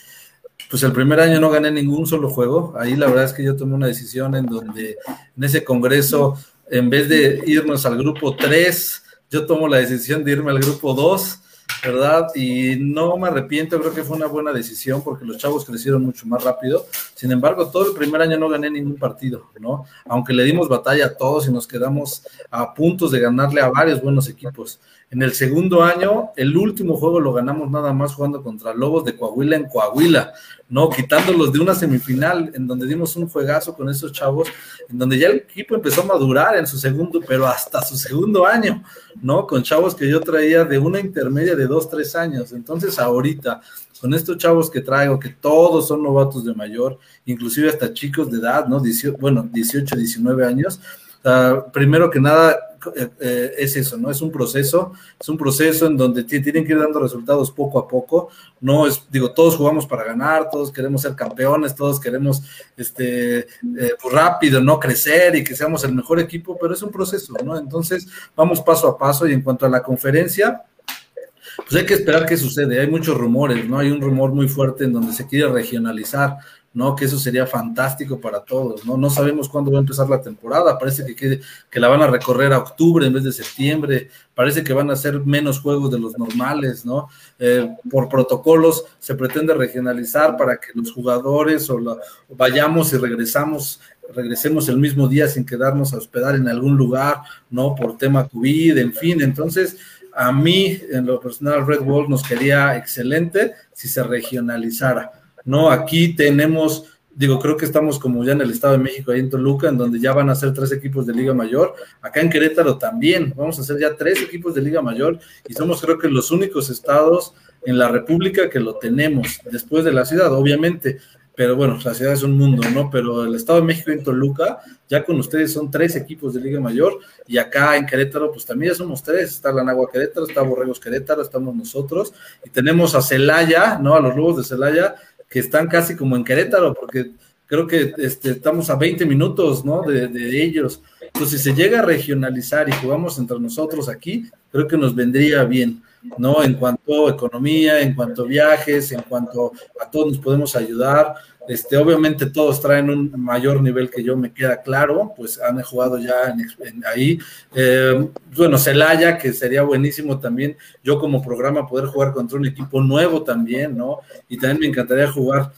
pues el primer año no gané ningún solo juego. Ahí la verdad es que yo tomé una decisión en donde en ese congreso en vez de irnos al grupo 3, yo tomo la decisión de irme al grupo 2, ¿verdad? Y no me arrepiento, creo que fue una buena decisión porque los chavos crecieron mucho más rápido. Sin embargo, todo el primer año no gané ningún partido, ¿no? Aunque le dimos batalla a todos y nos quedamos a puntos de ganarle a varios buenos equipos. En el segundo año, el último juego lo ganamos nada más jugando contra Lobos de Coahuila en Coahuila, ¿no? Quitándolos de una semifinal en donde dimos un juegazo con esos chavos, en donde ya el equipo empezó a madurar en su segundo, pero hasta su segundo año, ¿no? Con chavos que yo traía de una intermedia de dos, tres años. Entonces, ahorita, con estos chavos que traigo, que todos son novatos de mayor, inclusive hasta chicos de edad, ¿no? bueno, 18, 19 años. primero que nada, eh, eh, es eso, ¿no? Es un proceso, es un proceso en donde tienen que ir dando resultados poco a poco. No es, digo, todos jugamos para ganar, todos queremos ser campeones, todos queremos, este, eh, pues rápido, ¿no? Crecer y que seamos el mejor equipo, pero es un proceso, ¿no? Entonces, vamos paso a paso y en cuanto a la conferencia, pues hay que esperar qué sucede. Hay muchos rumores, ¿no? Hay un rumor muy fuerte en donde se quiere regionalizar. ¿no? Que eso sería fantástico para todos, ¿no? No sabemos cuándo va a empezar la temporada, parece que, que, la van a recorrer a octubre en vez de septiembre, parece que van a ser menos juegos de los normales, ¿no? Eh, por protocolos se pretende regionalizar para que los jugadores o, vayamos y regresamos, regresemos el mismo día sin quedarnos a hospedar en algún lugar, ¿no? Por tema COVID, en fin, entonces... A mí, en lo personal, Red Bull nos quería excelente si se regionalizara ¿no? Aquí tenemos, digo, creo que estamos como ya en el Estado de México, ahí en Toluca, en donde ya van a ser tres equipos de Liga Mayor. Acá en Querétaro también, vamos a hacer ya tres equipos de Liga Mayor y somos creo que los únicos estados en la República que lo tenemos, después de la ciudad, obviamente. Pero bueno, la ciudad es un mundo, ¿no? Pero el Estado de México en Toluca, ya con ustedes son tres equipos de Liga Mayor, y acá en Querétaro, pues también ya somos tres. Está la Nagua Querétaro, está Borregos Querétaro, estamos nosotros, y tenemos a Celaya, ¿no? A los Lobos de Celaya, que están casi como en Querétaro, porque creo que este, estamos a 20 minutos, ¿no? De, de, ellos. Entonces, si se llega a regionalizar y jugamos entre nosotros aquí, creo que nos vendría bien, ¿no? En cuanto a economía, en cuanto a viajes, en cuanto a todos nos podemos ayudar. Este, obviamente todos traen un mayor nivel que yo, me queda claro, pues han jugado ya en, ahí. Eh, bueno, Celaya, que sería buenísimo también, yo como programa poder jugar contra un equipo nuevo también, ¿no? Y también me encantaría jugar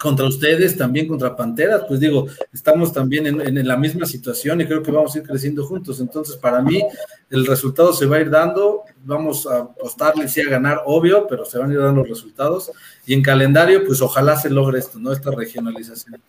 contra ustedes, también contra Panteras, pues digo, estamos también en, la misma situación y creo que vamos a ir creciendo juntos. Entonces, para mí, el resultado se va a ir dando, vamos a apostarle sí a ganar, obvio, pero se van a ir dando los resultados. Y en calendario, pues ojalá se logre esto, ¿no? Esta regionalización.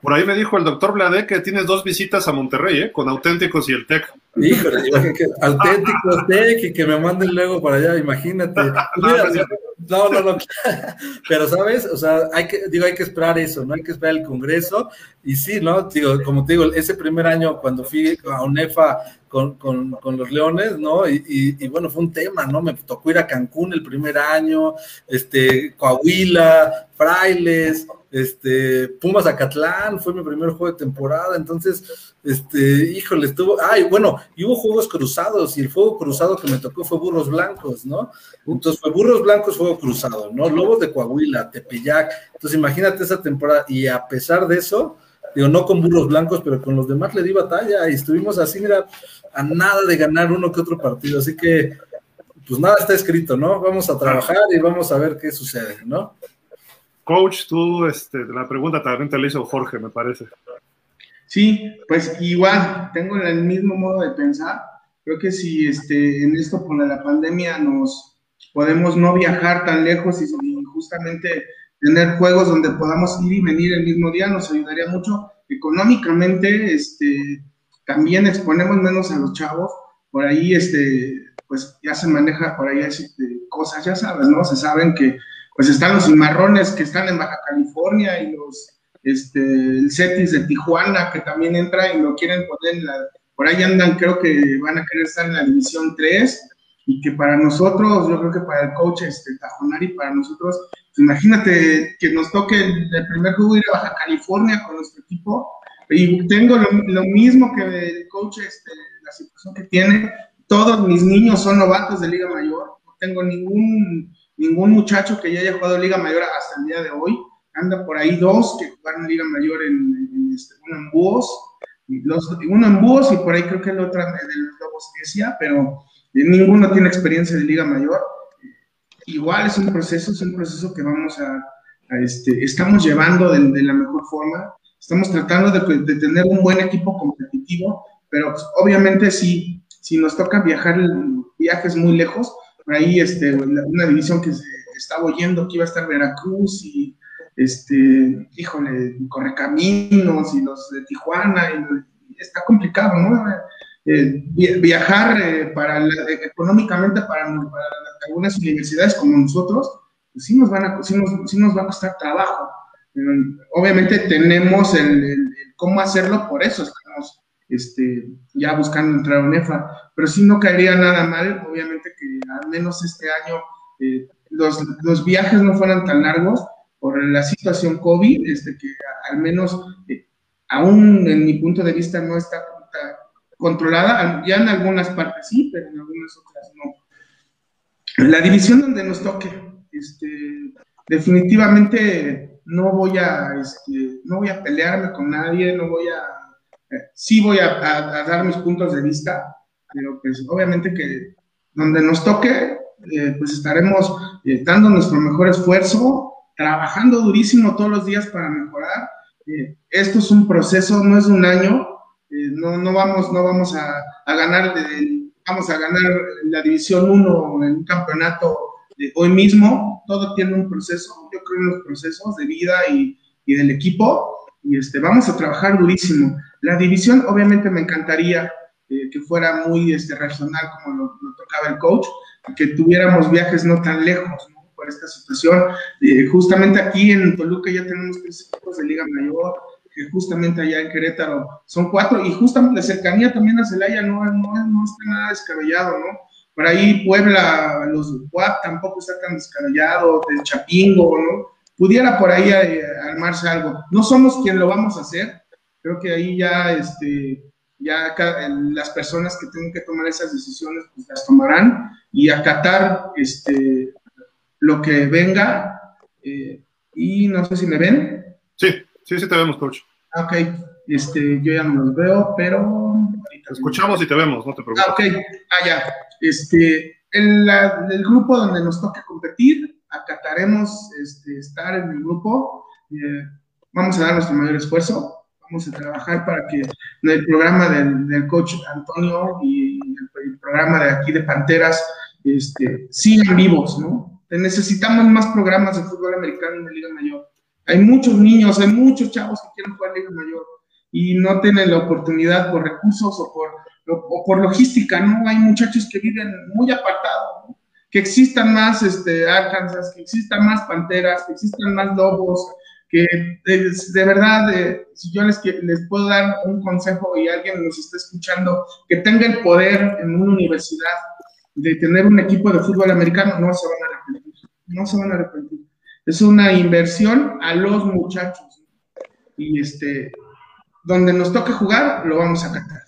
Por ahí me dijo el doctor Blade que tienes dos visitas a Monterrey, ¿eh? Con Auténticos y el TEC. Híjole, que, Auténticos, TEC y que me manden luego para allá, imagínate. No, no, no. Pero, ¿sabes? O sea, hay que, digo, hay que esperar eso, ¿no? Hay que esperar el Congreso. Y sí, ¿no? Digo, como te digo, ese primer año cuando fui a UNEFA con, los Leones, ¿no? Y, y, bueno, fue un tema, ¿no? Me tocó ir a Cancún el primer año, este, Coahuila, Frailes, este, Pumas Acatlán, fue mi primer juego de temporada, entonces, este, híjole, estuvo, ay, bueno, y hubo juegos cruzados, y el juego cruzado que me tocó fue Burros Blancos, ¿no? Entonces fue Burros Blancos, juego cruzado, ¿no? Lobos de Coahuila, Tepeyac, entonces imagínate esa temporada, y a pesar de eso, digo, no con Burros Blancos, pero con los demás le di batalla, y estuvimos así, mira, a nada de ganar uno que otro partido, así que, pues nada está escrito, ¿no? Vamos a trabajar y vamos a ver qué sucede, ¿no? Coach, tú, este, la pregunta también te la hizo Jorge, me parece. Sí, pues igual, tengo el mismo modo de pensar. Creo que si este, en esto con la pandemia nos podemos no viajar tan lejos y, justamente tener juegos donde podamos ir y venir el mismo día, nos ayudaría mucho. Económicamente, este, también exponemos menos a los chavos. Por ahí, este, pues ya se maneja por ahí este, cosas, ya sabes, ¿no? Se saben que pues están los cimarrones que están en Baja California y los, este, el Cetis de Tijuana que también entra y lo quieren poner en la, por ahí andan, creo que van a querer estar en la división 3 y que para nosotros, yo creo que para el coach este, Tajonari, para nosotros, imagínate que nos toque el, primer juego ir a Baja California con nuestro equipo y tengo lo, mismo que el coach, este, la situación que tiene, todos mis niños son novatos de Liga Mayor, no tengo ningún ningún muchacho que ya haya jugado Liga Mayor hasta el día de hoy. Anda por ahí dos que jugaron Liga Mayor en, este, uno en Búhos, uno en Búhos y por ahí creo que el otro de los Lobos decía, pero ninguno tiene experiencia de Liga Mayor. Igual es un proceso, es un proceso que vamos a, este, estamos llevando de, la mejor forma. Estamos tratando de, tener un buen equipo competitivo, pero pues, obviamente si, si nos toca viajar viajes muy lejos, por ahí este, una división que se estaba oyendo que iba a estar Veracruz y, este, híjole, Correcaminos y los de Tijuana, y, está complicado, ¿no? Eh, viajar eh, para económicamente para, algunas universidades como nosotros, pues sí nos, van a, sí nos, va a costar trabajo. Obviamente tenemos el, cómo hacerlo, por eso estamos este, ya buscando entrar a UNEFA, pero sí no caería nada mal, obviamente que al menos este año eh, los, los, viajes no fueran tan largos por la situación COVID, este, que al menos eh, aún en mi punto de vista no está, controlada, ya en algunas partes sí, pero en algunas otras no. La división donde nos toque, este, definitivamente no voy a, este, no voy a pelearme con nadie, no voy a sí voy a, dar mis puntos de vista, pero pues obviamente que donde nos toque, eh, pues estaremos eh, dando nuestro mejor esfuerzo, trabajando durísimo todos los días para mejorar. Eh, esto es un proceso, no es un año, no, no, vamos, no vamos a, ganar, vamos a ganar la División 1 en un campeonato hoy mismo, todo tiene un proceso, yo creo en los procesos de vida y, del equipo, y este, vamos a trabajar durísimo. La división, obviamente, me encantaría eh, que fuera muy este, regional, como lo, tocaba el coach, que tuviéramos viajes no tan lejos por esta situación. Eh, justamente aquí en Toluca ya tenemos tres equipos de Liga Mayor, que justamente allá en Querétaro son cuatro, y justamente la cercanía también a Celaya no, no, no está nada descabellado, ¿no? Por ahí Puebla, los WAP tampoco está tan descabellado, el Chapingo, ¿no? Pudiera por ahí eh, armarse algo. No somos quien lo vamos a hacer, creo que ahí ya, este, ya las personas que tienen que tomar esas decisiones, pues las tomarán y acatar este, lo que venga. Eh, y no sé si me ven. Sí, sí, sí te vemos, coach. Ah, ok, este, yo ya no los veo, pero... escuchamos y te vemos, no te preocupes. Ah, ok, ah, ya. Este, el, el grupo donde nos toca competir, acataremos este, estar en el grupo. Eh, vamos a dar nuestro mayor esfuerzo vamos a trabajar para que el programa del, coach Antonio y el, programa de aquí de Panteras este, sigan vivos, ¿no? Necesitamos más programas de fútbol americano en la Liga Mayor. Hay muchos niños, hay muchos chavos que quieren jugar Liga Mayor y no tienen la oportunidad por recursos o por, o por logística, ¿no? Hay muchachos que viven muy apartados, ¿no? que existan más este, Arkansas, que existan más Panteras, que existan más Lobos, que de, verdad, eh, si yo les, les puedo dar un consejo y alguien nos está escuchando, que tenga el poder en una universidad de tener un equipo de fútbol americano, no se van a arrepentir, no se van a arrepentir. Es una inversión a los muchachos. Y este, donde nos toque jugar, lo vamos a cantar.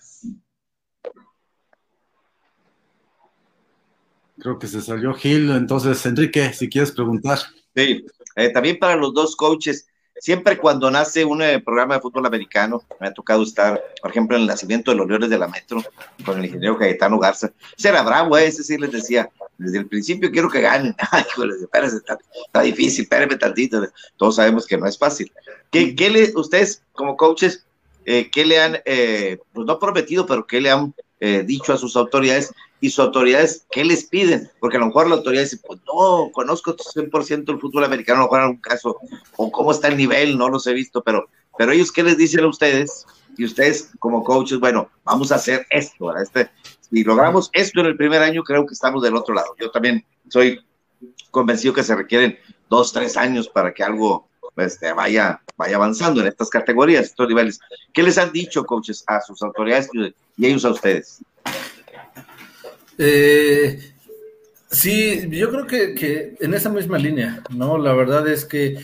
Creo que se salió Gil, entonces Enrique, si quieres preguntar. Sí, eh, también para los dos coaches, siempre cuando nace un eh, programa de fútbol americano, me ha tocado estar, por ejemplo, en el nacimiento de los Leones de la Metro, con el ingeniero Cayetano Garza. Ese era bravo, ¿eh? ese sí les decía, desde el principio quiero que ganen. Ay, espérense, está, está, difícil, espérenme tantito. Todos sabemos que no es fácil. ¿Qué, qué le, ustedes como coaches, eh, qué le han, pues no prometido, pero qué le han dicho a sus autoridades y sus autoridades, ¿qué les piden? Porque a lo mejor la autoridad dice, pues no, conozco 100% el fútbol americano, a lo mejor en algún caso, o cómo está el nivel, no los he visto, pero, pero ellos, ¿qué les dicen a ustedes? Y ustedes, como coaches, bueno, vamos a hacer esto, Este, si logramos esto en el primer año, creo que estamos del otro lado. Yo también soy convencido que se requieren dos, tres años para que algo este, vaya, vaya avanzando en estas categorías, estos niveles. ¿Qué les han dicho, coaches, a sus autoridades y ellos a ustedes? Eh, sí, yo creo que, que, en esa misma línea, ¿no? La verdad es que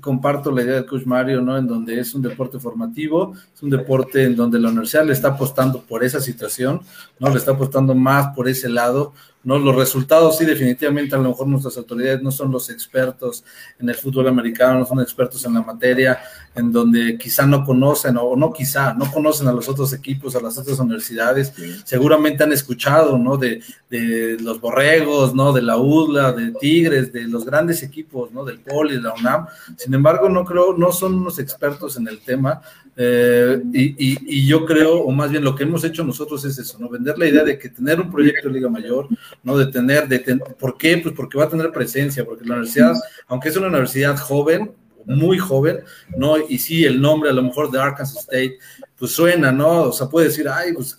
comparto la idea del coach Mario, ¿no? En donde es un deporte formativo, es un deporte en donde la universidad le está apostando por esa situación, ¿no? Le está apostando más por ese lado, ¿no? Los resultados, sí, definitivamente, a lo mejor nuestras autoridades no son los expertos en el fútbol americano, no son expertos en la materia, en donde quizá no conocen, o no quizá, no conocen a los otros equipos, a las otras universidades, seguramente han escuchado, ¿no? De, de los borregos, ¿no? De la UDLA, de Tigres, de los grandes equipos, ¿no? Del Poli, de la UNAM. Sin embargo, no creo, no son unos expertos en el tema, eh, y, y, yo creo, o más bien lo que hemos hecho nosotros es eso, ¿no? Vender la idea de que tener un proyecto de Liga Mayor, ¿no? De tener, de ¿por qué? Pues porque va a tener presencia, porque la universidad, aunque es una universidad joven, muy joven, ¿no? Y sí, el nombre a lo mejor de Arkansas State, pues suena, ¿no? O sea, puede decir, ay, pues,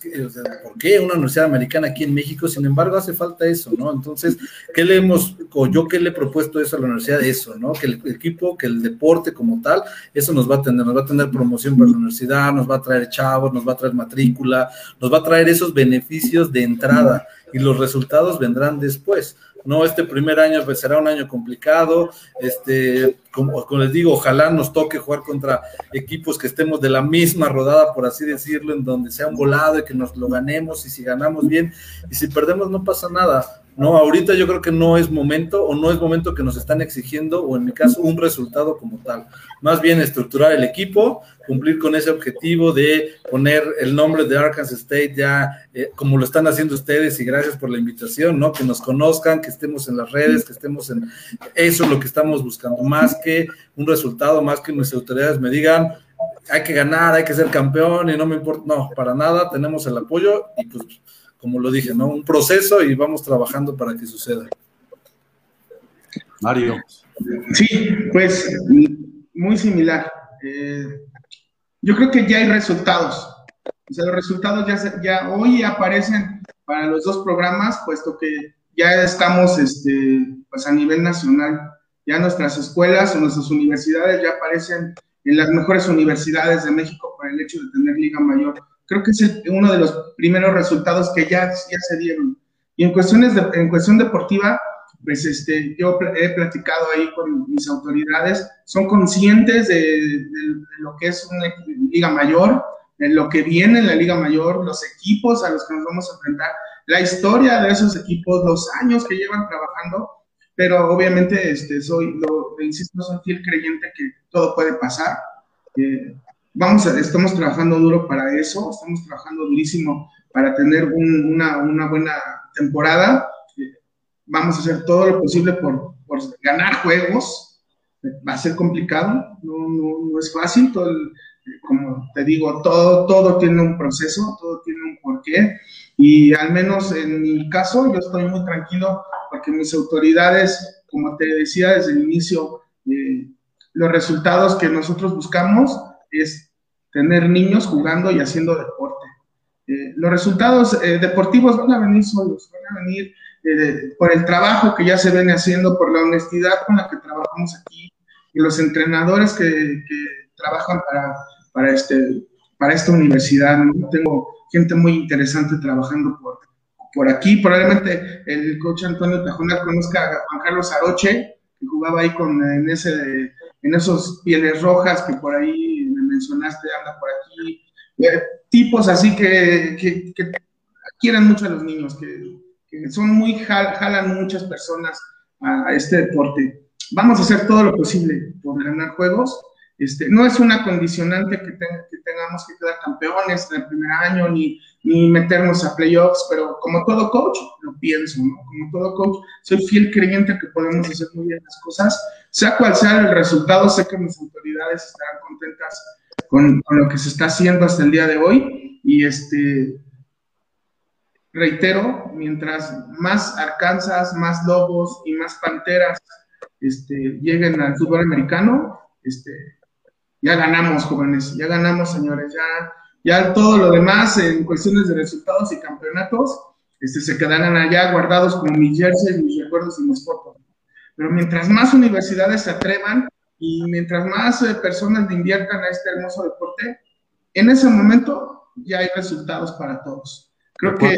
¿por qué una universidad americana aquí en México? Sin embargo, hace falta eso, ¿no? Entonces, ¿qué le hemos, o yo qué le he propuesto eso a la universidad? Eso, ¿no? Que el equipo, que el deporte como tal, eso nos va a tener, nos va a tener promoción para la universidad, nos va a traer chavos, nos va a traer matrícula, nos va a traer esos beneficios de entrada y los resultados vendrán después. No, este primer año pues, será un año complicado. Este, como, les digo, ojalá nos toque jugar contra equipos que estemos de la misma rodada, por así decirlo, en donde sea un volado y que nos lo ganemos. Y si ganamos bien, y si perdemos, no pasa nada. No, ahorita yo creo que no es momento o no es momento que nos están exigiendo o en mi caso un resultado como tal. Más bien estructurar el equipo, cumplir con ese objetivo de poner el nombre de Arkansas State ya eh, como lo están haciendo ustedes y gracias por la invitación, ¿no? Que nos conozcan, que estemos en las redes, que estemos en eso es lo que estamos buscando, más que un resultado, más que nuestras autoridades me digan hay que ganar, hay que ser campeón y no me importa, no, para nada, tenemos el apoyo y pues como lo dije, ¿no? Un proceso y vamos trabajando para que suceda. Mario. Sí, pues muy similar. Eh, yo creo que ya hay resultados. O sea, los resultados ya, ya hoy aparecen para los dos programas, puesto que ya estamos este, pues a nivel nacional. Ya nuestras escuelas o nuestras universidades ya aparecen en las mejores universidades de México por el hecho de tener Liga Mayor creo que es uno de los primeros resultados que ya, ya se dieron. Y en, cuestiones de, en cuestión deportiva, pues este, yo he platicado ahí con mis autoridades, son conscientes de, lo que es una liga mayor, de lo que viene en la liga mayor, los equipos a los que nos vamos a enfrentar, la historia de esos equipos, los años que llevan trabajando, pero obviamente este, soy, lo, insisto, soy fiel creyente que todo puede pasar. Eh, vamos estamos trabajando duro para eso, estamos trabajando durísimo para tener una, una, buena temporada. Vamos a hacer todo lo posible por, por ganar juegos. Va a ser complicado, no, no, no es fácil. Todo como te digo, todo, todo tiene un proceso, todo tiene un porqué. Y al menos en mi caso, yo estoy muy tranquilo porque mis autoridades, como te decía desde el inicio, eh, los resultados que nosotros buscamos es tener niños jugando y haciendo deporte. Eh, los resultados eh, deportivos van a venir solos, van a venir eh, por el trabajo que ya se viene haciendo, por la honestidad con la que trabajamos aquí y los entrenadores que, trabajan para, para, este, para esta universidad. Tengo gente muy interesante trabajando por, por aquí. Probablemente el coach Antonio Tajona conozca a Juan Carlos Aroche, que jugaba ahí con, en, ese, en esos pieles rojas que por ahí mencionaste, anda por aquí. Eh, tipos así que, que, que, quieren mucho a los niños, que, son muy, jalan muchas personas a, este deporte. Vamos a hacer todo lo posible por ganar juegos. Este, no es una condicionante que, que tengamos que quedar campeones en el primer año ni ni meternos a playoffs, pero como todo coach, lo pienso, ¿no? Como todo coach, soy fiel creyente que podemos hacer muy bien las cosas. Sea cual sea el resultado, sé que mis autoridades estarán contentas con, con lo que se está haciendo hasta el día de hoy. Y este, reitero, mientras más Arkansas, más Lobos y más Panteras este, lleguen al fútbol americano, este, ya ganamos, jóvenes, ya ganamos, señores, ya ya todo lo demás, en cuestiones de resultados y campeonatos, este, se quedarán allá guardados como mis jerseys, mis recuerdos y mis fotos. Pero mientras más universidades se atrevan y mientras más eh, personas inviertan a este hermoso deporte, en ese momento ya hay resultados para todos. Creo que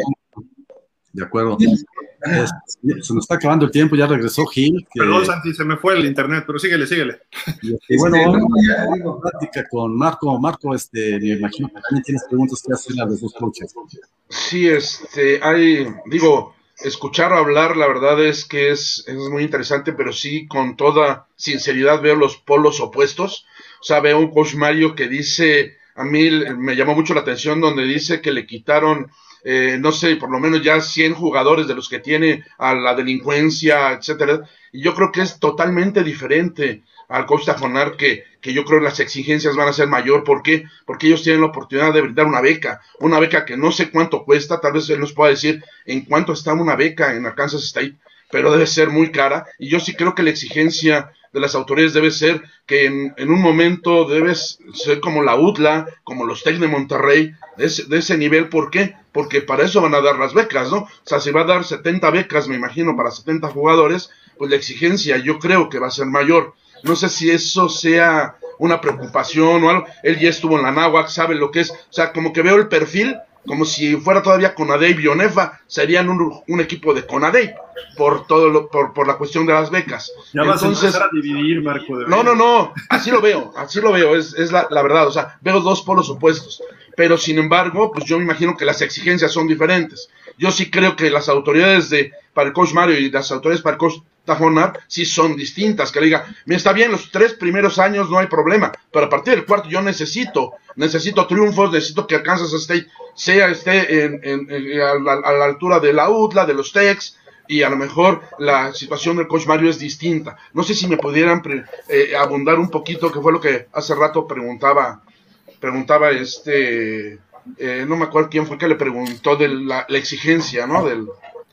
de acuerdo. se nos está acabando el tiempo, ya regresó Gil. Perdón, Santi, se me fue el internet, pero síguele, síguele. Y, bueno, a plática con Marco. Marco, este, me imagino que también tienes preguntas que hacer a los dos coaches. Sí, este, hay, digo, escuchar hablar, la verdad es que es, es muy interesante, pero sí, con toda sinceridad veo los polos opuestos. O sea, veo un coach Mario que dice, a mí me llamó mucho la atención donde dice que le quitaron eh, no sé, por lo menos ya 100 jugadores de los que tiene a la delincuencia, etcétera. Y yo creo que es totalmente diferente al coach que, que yo creo que las exigencias van a ser mayor. ¿Por qué? Porque ellos tienen la oportunidad de brindar una beca, una beca que no sé cuánto cuesta, tal vez él nos pueda decir en cuánto está una beca en Arkansas State, pero debe ser muy cara. Y yo sí creo que la exigencia de las autoridades debe ser que en, un momento debes ser como la UTLA, como los TEC de Monterrey, de ese, de ese, nivel. ¿Por qué? Porque para eso van a dar las becas, ¿no? O sea, si va a dar 70 becas, me imagino, para 70 jugadores, pues la exigencia yo creo que va a ser mayor. No sé si eso sea una preocupación o algo. Él ya estuvo en la náhuac, sabe lo que es. O sea, como que veo el perfil como si fuera todavía Conadey y Bionefa, serían un, equipo de Conadey por todo lo, por, por, la cuestión de las becas. Ya Entonces, vas a, dividir, Marco. no, no, no, así lo veo, así lo veo, es, es la, la, verdad, o sea, veo dos polos opuestos, pero sin embargo, pues yo me imagino que las exigencias son diferentes. Yo sí creo que las autoridades de, para el coach Mario y las autoridades para el coach Tajonar sí son distintas, que le diga, mira, está bien, los tres primeros años no hay problema, pero a partir del cuarto yo necesito, necesito triunfos, necesito que Kansas State sea, esté en, a, la, altura de la UTLA, de los Tex, y a lo mejor la situación del coach Mario es distinta. No sé si me pudieran eh, abundar un poquito, que fue lo que hace rato preguntaba, preguntaba este, eh, no me acuerdo quién fue que le preguntó de la, la exigencia, ¿no? Del,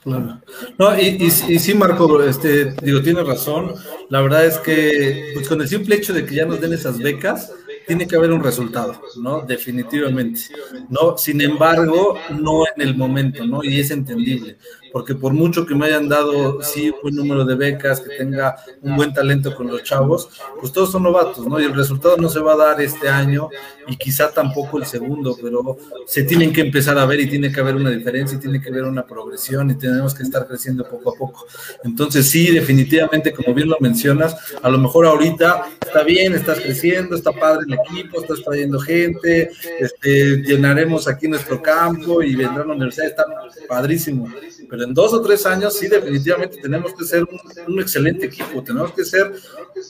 Claro. No, y, y, sí, Marco, este, digo, tiene razón. La verdad es que, pues con el simple hecho de que ya nos den esas becas, tiene que haber un resultado, ¿no? Definitivamente. No, sin embargo, no en el momento, ¿no? Y es entendible porque por mucho que me hayan dado, sí, un buen número de becas, que tenga un buen talento con los chavos, pues todos son novatos, ¿no? Y el resultado no se va a dar este año y quizá tampoco el segundo, pero se tienen que empezar a ver y tiene que haber una diferencia y tiene que haber una progresión y tenemos que estar creciendo poco a poco. Entonces, sí, definitivamente, como bien lo mencionas, a lo mejor ahorita está bien, estás creciendo, está padre el equipo, estás trayendo gente, este, llenaremos aquí nuestro campo y vendrá la universidad, está padrísimo pero en dos o tres años sí definitivamente tenemos que ser un, excelente equipo, tenemos que ser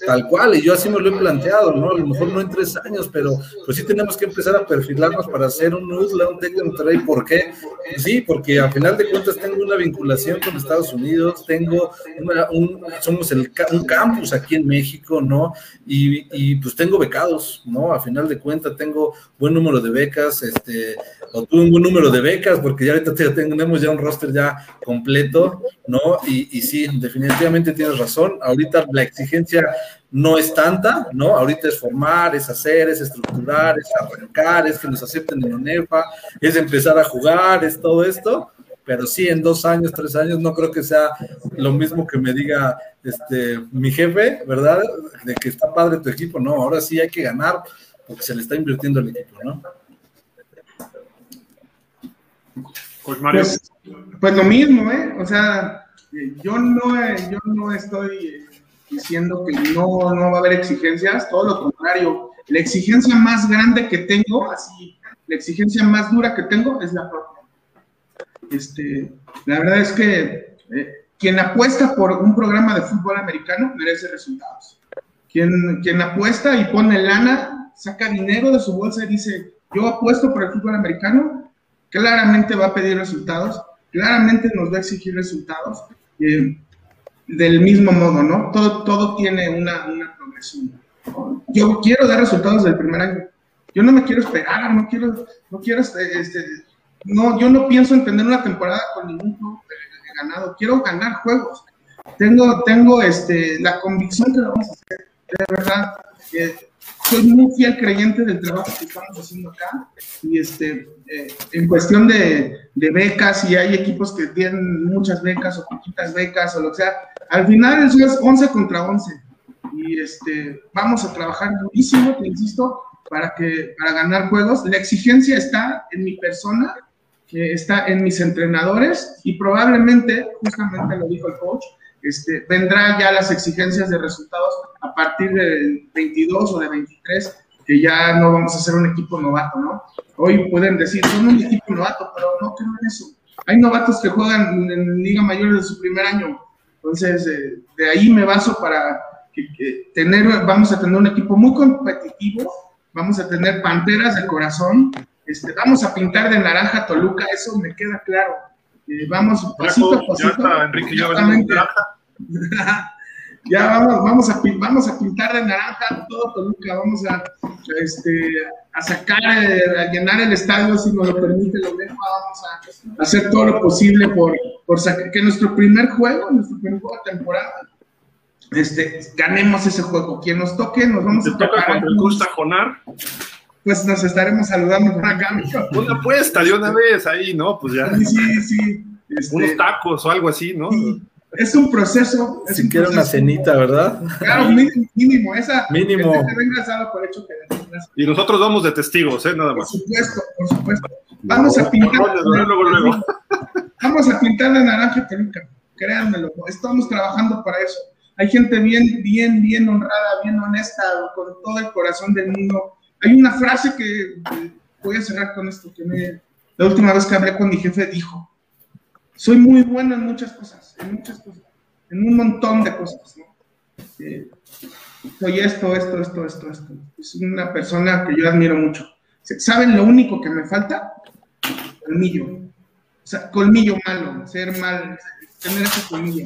tal cual, y yo así me lo he planteado, ¿no? A lo mejor no en tres años, pero pues sí tenemos que empezar a perfilarnos para hacer un USLA, un Tec de Monterrey, ¿por qué? sí, porque a final de cuentas tengo una vinculación con Estados Unidos, tengo un, somos el, un campus aquí en México, ¿no? Y, y pues tengo becados, ¿no? A final de cuentas tengo buen número de becas, este, o tuve un buen número de becas, porque ya ahorita tenemos ya un roster ya completo, ¿no? Y, sí, definitivamente tienes razón. Ahorita la exigencia no es tanta, ¿no? Ahorita es formar, es hacer, es estructurar, es arrancar, es que nos acepten en UNEFA, es empezar a jugar, es todo esto. pero sí en dos años, tres años, no creo que sea lo mismo que me diga este mi jefe, ¿verdad? De que está padre tu equipo, no, ahora sí hay que ganar porque se le está invirtiendo el equipo, ¿no? Pues, pues, pues, lo mismo, ¿eh? O sea, yo no, yo no estoy diciendo que no, no va a haber exigencias, todo lo contrario. La exigencia más grande que tengo, así, la exigencia más dura que tengo es la propia. Este, la verdad es que eh, quien apuesta por un programa de fútbol americano merece resultados. Quien, quien apuesta y pone lana, saca dinero de su bolsa y dice, yo apuesto por el fútbol americano, claramente va a pedir resultados, claramente nos va a exigir resultados. Eh, del mismo modo, ¿no? Todo, todo tiene una, una progresión. Yo quiero dar resultados del primer año. Yo no me quiero esperar, no quiero, no quiero, este, este no, yo no pienso en tener una temporada con ningún club ganado. Quiero ganar juegos. Tengo, tengo, este, la convicción que lo vamos a hacer. De verdad, eh, soy muy fiel creyente del trabajo que estamos haciendo acá y este, eh, en cuestión de, de, becas, y hay equipos que tienen muchas becas o poquitas becas o lo que sea, al final eso es 11 contra 11 y este, vamos a trabajar durísimo, te insisto, para, que, para ganar juegos. La exigencia está en mi persona, que está en mis entrenadores y probablemente, justamente lo dijo el coach, este, vendrán ya las exigencias de resultados a partir del 22 o de 23, que ya no vamos a ser un equipo novato, ¿no? Hoy pueden decir, son un equipo novato, pero no creo en eso. Hay novatos que juegan en Liga Mayor de su primer año, entonces eh, de ahí me baso para tener, vamos a tener un equipo muy competitivo, vamos a tener panteras de corazón, este, vamos a pintar de naranja Toluca, eso me queda claro. Eh, vamos pasito a pasito. Ya está, Enrique, ya ya vamos, vamos, a, vamos a pintar de naranja todo Toluca, vamos a, este, a sacar, eh, a llenar el estadio si nos lo permite lo vamos a, hacer todo lo posible por, por sacar, que nuestro primer juego, nuestro primer juego de temporada, este, ganemos ese juego. Quien nos toque, nos vamos a tocar. Cuando el Jonar? Pues nos estaremos saludando por acá, Una apuesta de una vez ahí, ¿no? Pues ya. Sí, sí, sí. Este, Unos tacos o algo así, ¿no? es un proceso. Es si quiere una cenita, ¿verdad? Claro, mínimo, esa. Mínimo. por hecho que y nosotros vamos de testigos, ¿eh? Nada más. Por supuesto, por supuesto. Vamos a pintar. Luego, luego, Vamos a pintar de naranja peluca, créanmelo. Estamos trabajando para eso. Hay gente bien, bien, bien honrada, bien honesta, con todo el corazón del mundo. Hay una frase que voy a cerrar con esto, que me, la última vez que hablé con mi jefe dijo, soy muy bueno en muchas cosas, en muchas cosas, en un montón de cosas, ¿no? Eh, soy esto, esto, esto, esto, esto. Es una persona que yo admiro mucho. ¿Saben lo único que me falta? Colmillo. O sea, colmillo malo, ser mal, tener ese colmillo.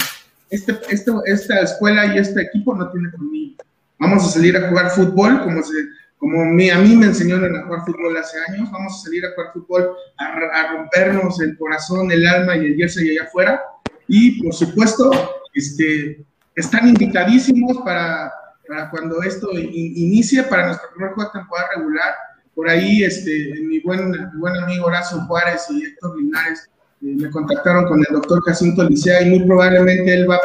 Este, este, esta escuela y este equipo no tiene colmillo. Vamos a salir a jugar fútbol como se como a mí me enseñaron a jugar fútbol hace años, vamos a salir a jugar fútbol, a, rompernos el corazón, el alma y el jersey allá afuera. Y por supuesto, este, están invitadísimos para, para cuando esto inicie, para nuestro primer juego de temporada regular. Por ahí, este, mi, buen, buen amigo Horacio Juárez y Héctor Linares eh, me contactaron con el doctor Jacinto Licea y muy probablemente él va, a,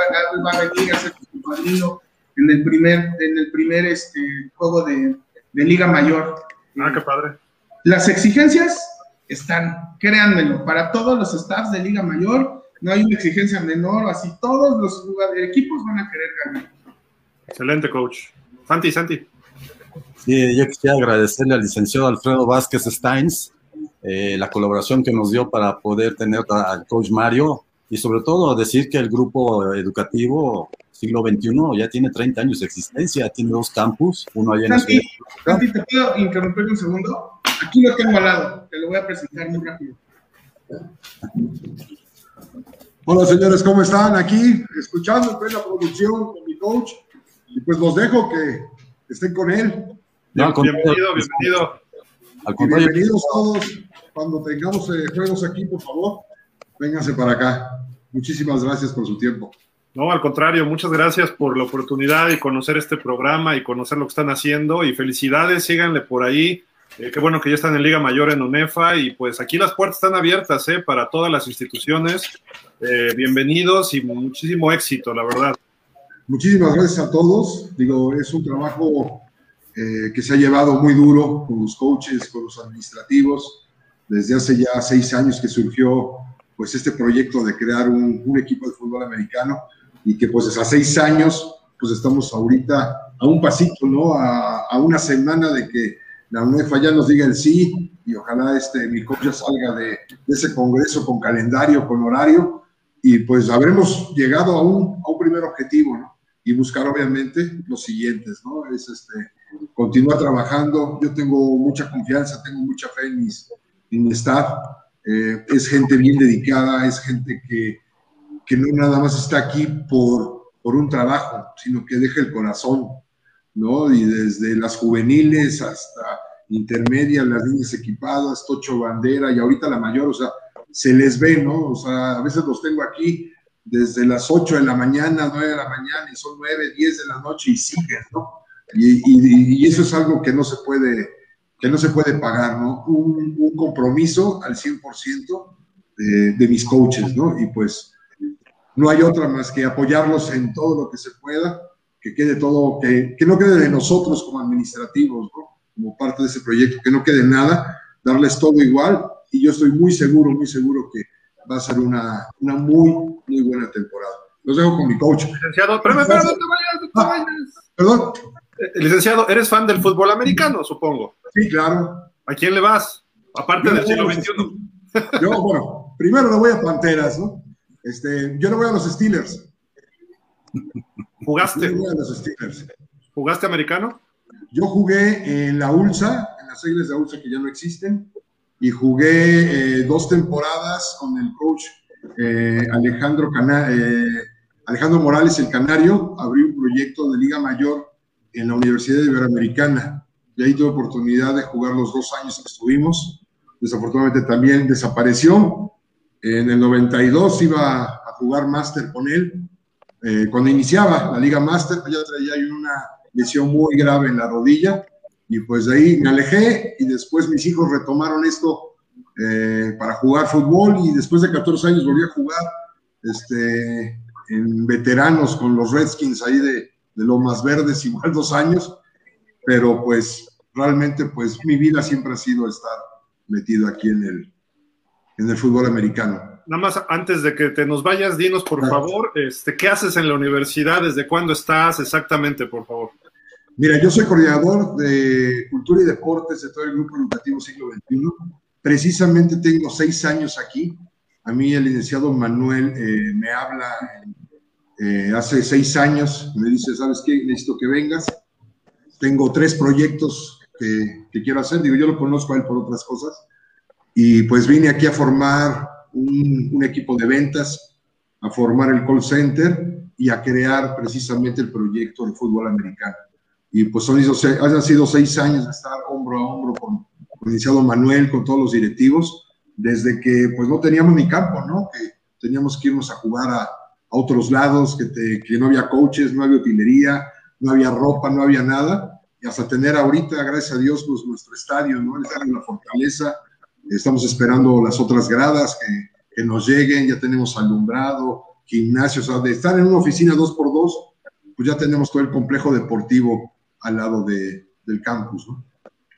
va a venir a ser su padrino en el primer, en el primer este, juego de, de Liga Mayor. Ah, qué padre. Las exigencias están, créanmelo, para todos los staffs de Liga Mayor, no hay una exigencia menor, así todos los equipos van a querer ganar. Excelente, coach. Santi, Santi. Sí, yo quisiera agradecerle al licenciado Alfredo Vázquez Steins eh, la colaboración que nos dio para poder tener al coach Mario y sobre todo decir que el grupo educativo siglo XXI ya tiene 30 años de existencia, tiene dos campus, uno allá en Santi, Santi, ¿te puedo interrumpir un segundo? Aquí lo tengo al lado, te lo voy a presentar muy rápido. Hola señores, ¿cómo están? Aquí, escuchando en la producción con mi coach, y pues los dejo que estén con él. bienvenido, bienvenido. bienvenidos todos. Cuando tengamos eh, juegos aquí, por favor, vénganse para acá. Muchísimas gracias por su tiempo. No, al contrario, muchas gracias por la oportunidad de conocer este programa y conocer lo que están haciendo y felicidades, síganle por ahí. Eh, qué bueno que ya están en Liga Mayor en UNEFA y pues aquí las puertas están abiertas ¿eh? para todas las instituciones. Eh, bienvenidos y muchísimo éxito, la verdad. Muchísimas gracias a todos. Digo, es un trabajo eh, que se ha llevado muy duro con los coaches, con los administrativos. Desde hace ya seis años que surgió pues este proyecto de crear un, un equipo de fútbol americano y que pues a seis años pues estamos ahorita a un pasito, ¿no? A, a una semana de que la UNEFA ya nos diga el sí y ojalá este, mi coach ya salga de, de, ese congreso con calendario, con horario y pues habremos llegado a un, a un primer objetivo, ¿no? Y buscar obviamente los siguientes, ¿no? Es este, continuar trabajando, yo tengo mucha confianza, tengo mucha fe en, mis, en mi staff, eh, es gente bien dedicada, es gente que, que no nada más está aquí por, por un trabajo, sino que deja el corazón, ¿no? Y desde las juveniles hasta intermedias, las niñas equipadas, Tocho Bandera y ahorita la mayor, o sea, se les ve, ¿no? O sea, a veces los tengo aquí desde las 8 de la mañana, 9 de la mañana, y son 9, 10 de la noche y siguen, ¿no? Y, y, y eso es algo que no se puede, que no se puede pagar, ¿no? Un, un compromiso al 100% de, de mis coaches, ¿no? Y pues no hay otra más que apoyarlos en todo lo que se pueda, que quede todo, que, que no quede de nosotros como administrativos, ¿no? como parte de ese proyecto, que no quede nada, darles todo igual y yo estoy muy seguro, muy seguro que va a ser una, una muy, muy buena temporada. Los dejo con mi coach. Licenciado, vayas, no te Ah. Perdón. Eh, Licenciado, eres fan del fútbol americano, supongo. Sí, claro. ¿A quién le vas? Aparte Yo del siglo XXI. Yo, bueno, primero le voy a Panteras, ¿no? Este, yo le voy a los Steelers. Yo ¿Jugaste? le voy a los Steelers. ¿Jugaste americano? Yo jugué en la ULSA, en las siglas de ULSA que ya no existen, y jugué eh, dos temporadas con el coach eh, Alejandro, Cana eh, Alejandro Morales, el Canario. Abrí un proyecto de Liga Mayor en la Universidad Iberoamericana. Y ahí tuve oportunidad de jugar los dos años que estuvimos. Desafortunadamente también desapareció. En el 92 iba a jugar máster con él. Eh, cuando iniciaba la Liga Máster, ya traía una lesión muy grave en la rodilla y pues de ahí me alejé y después mis hijos retomaron esto eh, para jugar fútbol y después de 14 años volví a jugar este, en veteranos con los Redskins ahí de, de Lomas Verdes, igual dos años, pero pues realmente pues mi vida siempre ha sido estar metido aquí en el, en el fútbol americano. Nada más antes de que te nos vayas, dinos por Claro. favor, este, ¿qué haces en la universidad? ¿Desde cuándo estás exactamente, por favor? Mira, yo soy coordinador de Cultura y Deportes de todo el Grupo Educativo Siglo XXI. Precisamente tengo seis años aquí. A mí el licenciado Manuel eh, me habla eh, hace seis años, me dice, ¿sabes qué? Necesito que vengas. Tengo tres proyectos que, que quiero hacer. Digo, yo lo conozco a él por otras cosas. Y pues vine aquí a formar un, equipo de ventas, a formar el call center y a crear precisamente el proyecto de fútbol americano y pues son han sido seis años de estar hombro a hombro con, el licenciado Manuel, con todos los directivos, desde que pues no teníamos ni campo, ¿no? Que teníamos que irnos a jugar a, otros lados, que no había coaches, no había utilería, no había ropa, no había nada, y hasta tener ahorita, gracias a Dios, pues nuestro estadio, ¿no? El estadio de la Fortaleza, estamos esperando las otras gradas que, nos lleguen, ya tenemos alumbrado, gimnasio, o sea, de estar en una oficina dos por dos, pues ya tenemos todo el complejo deportivo al lado de, del campus.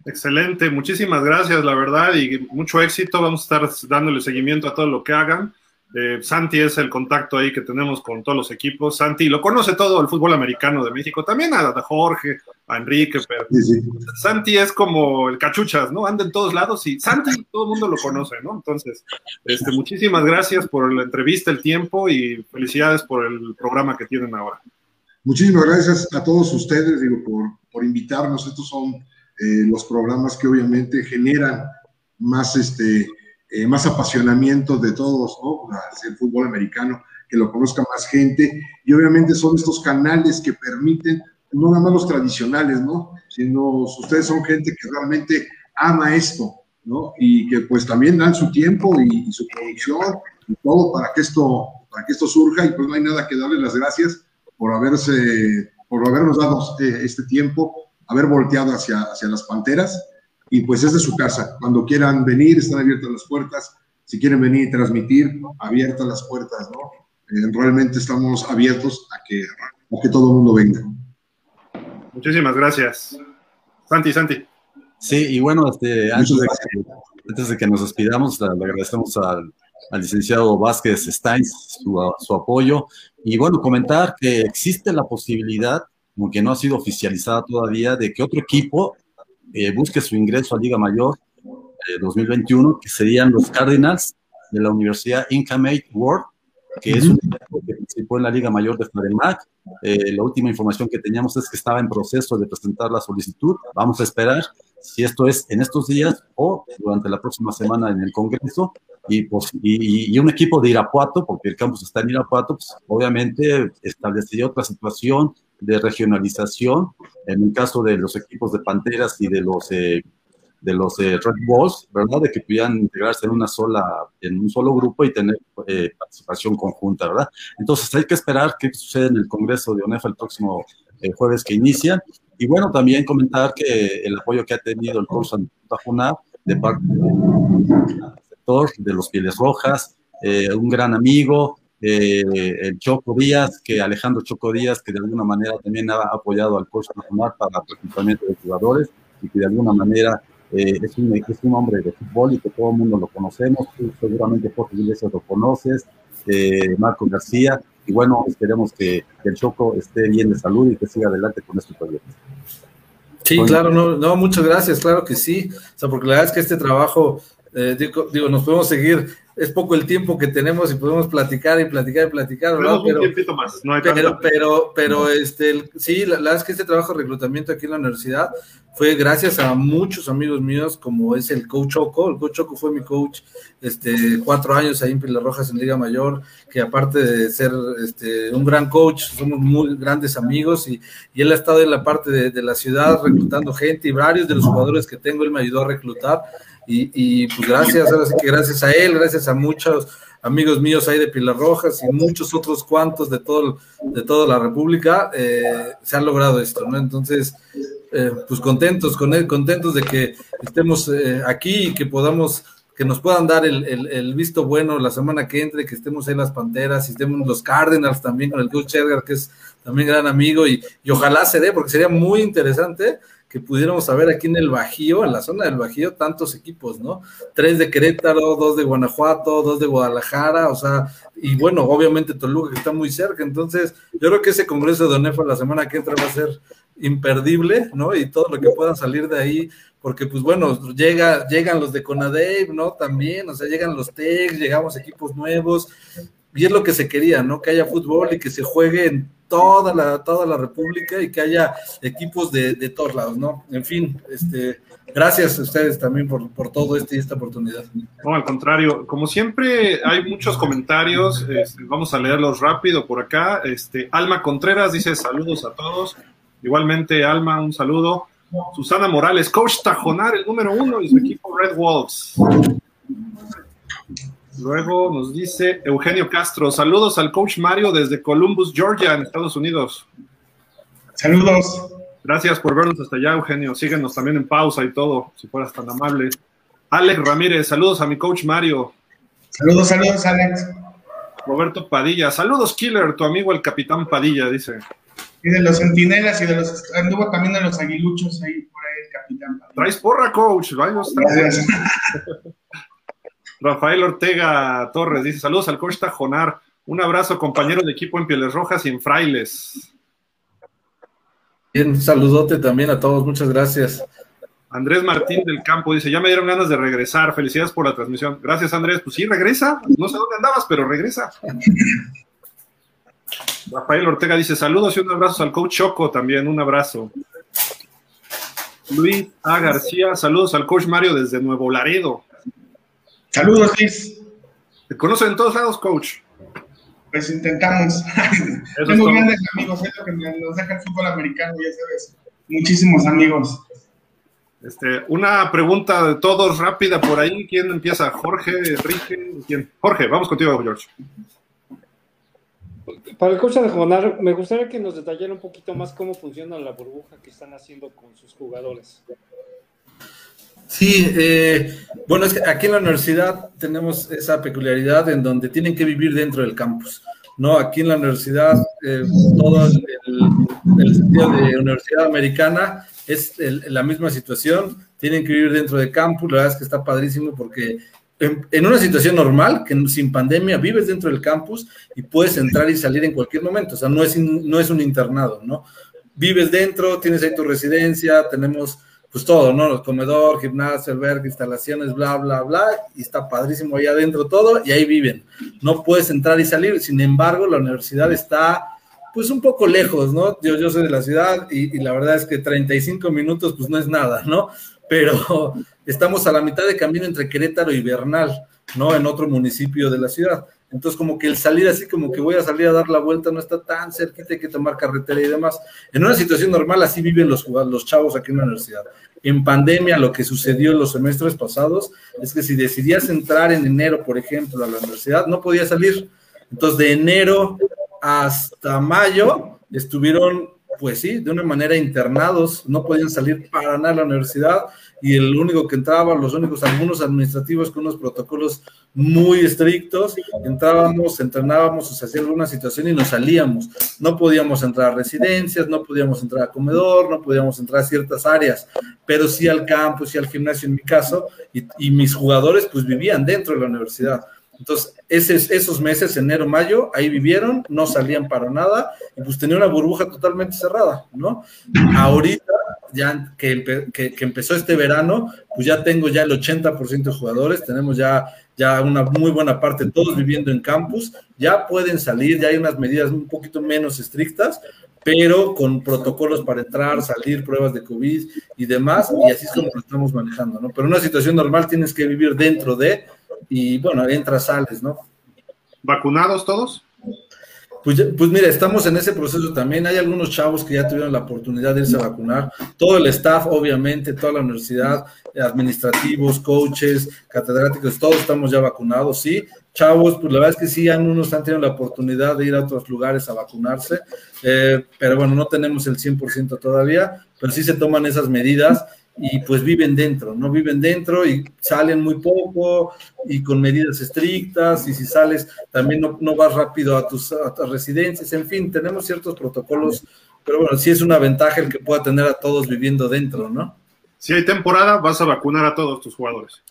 Excelente, muchísimas gracias, la verdad, y mucho éxito. Vamos a estar dándole seguimiento a todo lo que hagan. Eh, Santi es el contacto ahí que tenemos con todos los equipos. Santi lo conoce todo el fútbol americano de México, también a, a Jorge, a Enrique, pero Sí, sí. Santi es como el cachuchas, ¿no? Anda en todos lados y Santi todo el mundo lo conoce, ¿no? Entonces, este, muchísimas gracias por la entrevista, el tiempo y felicidades por el programa que tienen ahora. Muchísimas gracias a todos ustedes digo, por, por invitarnos. Estos son eh, los programas que obviamente generan más, este, eh, más apasionamiento de todos, ¿no? El fútbol americano, que lo conozca más gente. Y obviamente son estos canales que permiten, no nada más los tradicionales, ¿no? Sino ustedes son gente que realmente ama esto, ¿no? Y que pues también dan su tiempo y, y su producción y todo para que esto, para que esto surja. Y pues no hay nada que darles las gracias por haberse, por habernos dado eh, este tiempo, haber volteado hacia, hacia las Panteras y pues es de su casa. Cuando quieran venir, están abiertas las puertas. Si quieren venir y transmitir, abiertas las puertas, ¿no? Eh, realmente estamos abiertos a que, a que todo el mundo venga. Muchísimas gracias. Santi, Santi. Sí, y bueno, este, antes, de que, nos despidamos, le agradecemos al, licenciado Vázquez Steins su, apoyo. Y bueno, comentar que existe la posibilidad, aunque no ha sido oficializada todavía, de que otro equipo eh, busque su ingreso a Liga Mayor 2021, que serían los Cardinals de la Universidad Incamate World, que es un equipo que participó en la Liga Mayor de Fademac. Eh, la última información que teníamos es que estaba en proceso de presentar la solicitud. Vamos a esperar si esto es en estos días o durante la próxima semana en el Congreso. Y, pues, y, un equipo de Irapuato, porque el campus está en Irapuato, pues, obviamente establecería otra situación de regionalización. En el caso de los equipos de Panteras y de los eh, de los eh, Red Bulls, ¿verdad? De que pudieran integrarse en una sola, en un solo grupo y tener eh, participación conjunta, ¿verdad? Entonces hay que esperar qué sucede en el Congreso de ONEFA el próximo eh, jueves que inicia. Y bueno, también comentar que el apoyo que ha tenido el curso Tajuná de parte del sector de los Pieles Rojas, un gran amigo, el Choco Díaz, que Alejandro Choco Díaz, que de alguna manera también ha apoyado al curso Tajuná para el reclutamiento de jugadores y que de alguna manera eh, es, un, es, un, hombre de fútbol y que todo el mundo lo conocemos, tú seguramente Jorge Iglesias lo conoces, eh, Marco García, y bueno, esperemos que, el Choco esté bien de salud y que siga adelante con este proyecto. Sí, claro, no, no, muchas gracias, claro que sí, o sea, porque la verdad es que este trabajo, eh, digo, digo, nos podemos seguir es poco el tiempo que tenemos y podemos platicar y platicar y platicar, ¿no? Pero, un más, no hay pero, pero, pero, este, sí, la, verdad es que este trabajo de reclutamiento aquí en la universidad fue gracias a muchos amigos míos, como es el coach Choco. El coach Choco fue mi coach este, cuatro años ahí en Pilar Rojas en Liga Mayor, que aparte de ser este, un gran coach, somos muy grandes amigos y, y él ha estado en la parte de, de la ciudad reclutando gente y varios de los jugadores que tengo, él me ayudó a reclutar. Y, pues gracias, ahora sí que gracias a él, gracias a muchos amigos míos ahí de Pilar Rojas y muchos otros cuantos de todo de toda la República, eh, se ha logrado esto, ¿no? Entonces, eh, pues contentos con él, contentos de que estemos eh, aquí y que podamos, que nos puedan dar el, visto bueno la semana que entre, que estemos ahí las Panteras, y estemos los Cardinals también con el coach Edgar, que es también gran amigo, y, y ojalá se dé, porque sería muy interesante que pudiéramos saber aquí en el Bajío, en la zona del Bajío, tantos equipos, ¿no? Tres de Querétaro, dos de Guanajuato, dos de Guadalajara, o sea, y bueno, obviamente Toluca que está muy cerca, entonces yo creo que ese congreso de ONEFA la semana que entra va a ser imperdible, ¿no? Y todo lo que puedan salir de ahí, porque pues bueno, llega, llegan los de Conadave, ¿no? También, o sea, llegan los TEC, llegamos equipos nuevos, y es lo que se quería, ¿no? Que haya fútbol y que se juegue en toda la, toda la República y que haya equipos de, de todos lados, ¿no? En fin, este, gracias a ustedes también por, por todo este y esta oportunidad. No, al contrario, como siempre hay muchos comentarios, este, vamos a leerlos rápido por acá. Este, Alma Contreras dice saludos a todos. Igualmente, Alma, un saludo. Susana Morales, coach Tajonar, el número uno y su equipo Red Wolves. Luego nos dice Eugenio Castro, saludos al coach Mario desde Columbus, Georgia, en Estados Unidos. Saludos. Gracias por vernos hasta allá, Eugenio. Síguenos también en pausa y todo, si fueras tan amable. Alex Ramírez, saludos a mi coach Mario. Saludos, saludos, Alex. Roberto Padilla, saludos, Killer, tu amigo el capitán Padilla, dice. Y de los centinelas y de los. Anduvo también de los aguiluchos ahí, por ahí el capitán Padilla. Traes porra, coach. Vamos, Rafael Ortega Torres dice: Saludos al coach Tajonar. Un abrazo, compañero de equipo en Pieles Rojas y en Frailes. Bien, saludote también a todos, muchas gracias. Andrés Martín del Campo dice: Ya me dieron ganas de regresar. Felicidades por la transmisión. Gracias, Andrés. Pues sí, regresa. No sé dónde andabas, pero regresa. Rafael Ortega dice: Saludos y un abrazo al coach Choco también. Un abrazo. Luis A. García, saludos al coach Mario desde Nuevo Laredo. Saludos, Luis. ¿Te conocen en todos lados, coach? Pues intentamos. Tengo grandes amigos, es lo que nos deja el fútbol americano, ya sabes. Muchísimos amigos. Este, una pregunta de todos rápida por ahí. ¿Quién empieza? ¿Jorge, Enrique? ¿Quién? Jorge, vamos contigo, George. Para el coach de Jonar, me gustaría que nos detallara un poquito más cómo funciona la burbuja que están haciendo con sus jugadores. Sí, eh, bueno, es que aquí en la universidad tenemos esa peculiaridad en donde tienen que vivir dentro del campus. ¿no? Aquí en la universidad, eh, todo el, el, sentido de universidad americana es la misma situación, tienen que vivir dentro de campus, la verdad es que está padrísimo porque en, una situación normal, que sin pandemia vives dentro del campus y puedes entrar y salir en cualquier momento, o sea, no es, no es un internado, ¿no? Vives dentro, tienes ahí tu residencia, tenemos pues todo, ¿no? El comedor, gimnasio, albergue, instalaciones, bla, bla, bla, y está padrísimo ahí adentro todo, y ahí viven. No puedes entrar y salir, sin embargo, la universidad está pues un poco lejos, ¿no? Yo, yo soy de la ciudad y, y, la verdad es que 35 minutos pues no es nada, ¿no? Pero estamos a la mitad de camino entre Querétaro y Bernal, ¿no? En otro municipio de la ciudad. Entonces, como que el salir así, como que voy a salir a dar la vuelta, no está tan cerquita, hay que tomar carretera y demás. En una situación normal, así viven los, chavos aquí en la universidad. En pandemia, lo que sucedió en los semestres pasados es que si decidías entrar en enero, por ejemplo, a la universidad, no podías salir. Entonces, de enero hasta mayo estuvieron, pues sí, de una manera internados, no podían salir para nada a la universidad y el único que entraba, los únicos, algunos administrativos con unos protocolos muy estrictos, entrábamos, entrenábamos, o se hacía alguna situación y nos salíamos. No podíamos entrar a residencias, no podíamos entrar a comedor, no podíamos entrar a ciertas áreas, pero sí al campus y al gimnasio en mi caso, y mis jugadores pues vivían dentro de la universidad. Entonces, esos meses, enero, mayo, ahí vivieron, no salían para nada y pues tenía una burbuja totalmente cerrada, ¿no? Ahorita, ya que, que, empezó este verano, pues ya tengo ya el 80% de jugadores, tenemos ya, ya una muy buena parte, todos viviendo en campus, ya pueden salir, ya hay unas medidas un poquito menos estrictas, pero con protocolos para entrar, salir, pruebas de COVID y demás, y así es como lo estamos manejando, ¿no? Pero una situación normal tienes que vivir dentro de y bueno, entras, sales, ¿no? ¿Vacunados todos? Pues, pues mira, estamos en ese proceso también. Hay algunos chavos que ya tuvieron la oportunidad de irse a vacunar. Todo el staff, obviamente, toda la universidad, administrativos, coaches, catedráticos, todos estamos ya vacunados, sí. Chavos, pues la verdad es que sí, algunos han tenido la oportunidad de ir a otros lugares a vacunarse, eh, pero bueno, no tenemos el 100% todavía, pero sí se toman esas medidas y pues viven dentro, ¿no? Viven dentro y salen muy poco y con medidas estrictas y si sales también no, no vas rápido a tus, a tus, residencias, en fin, tenemos ciertos protocolos, pero bueno, sí es una ventaja el que pueda tener a todos viviendo dentro, ¿no? Si hay temporada, vas a vacunar a todos tus jugadores.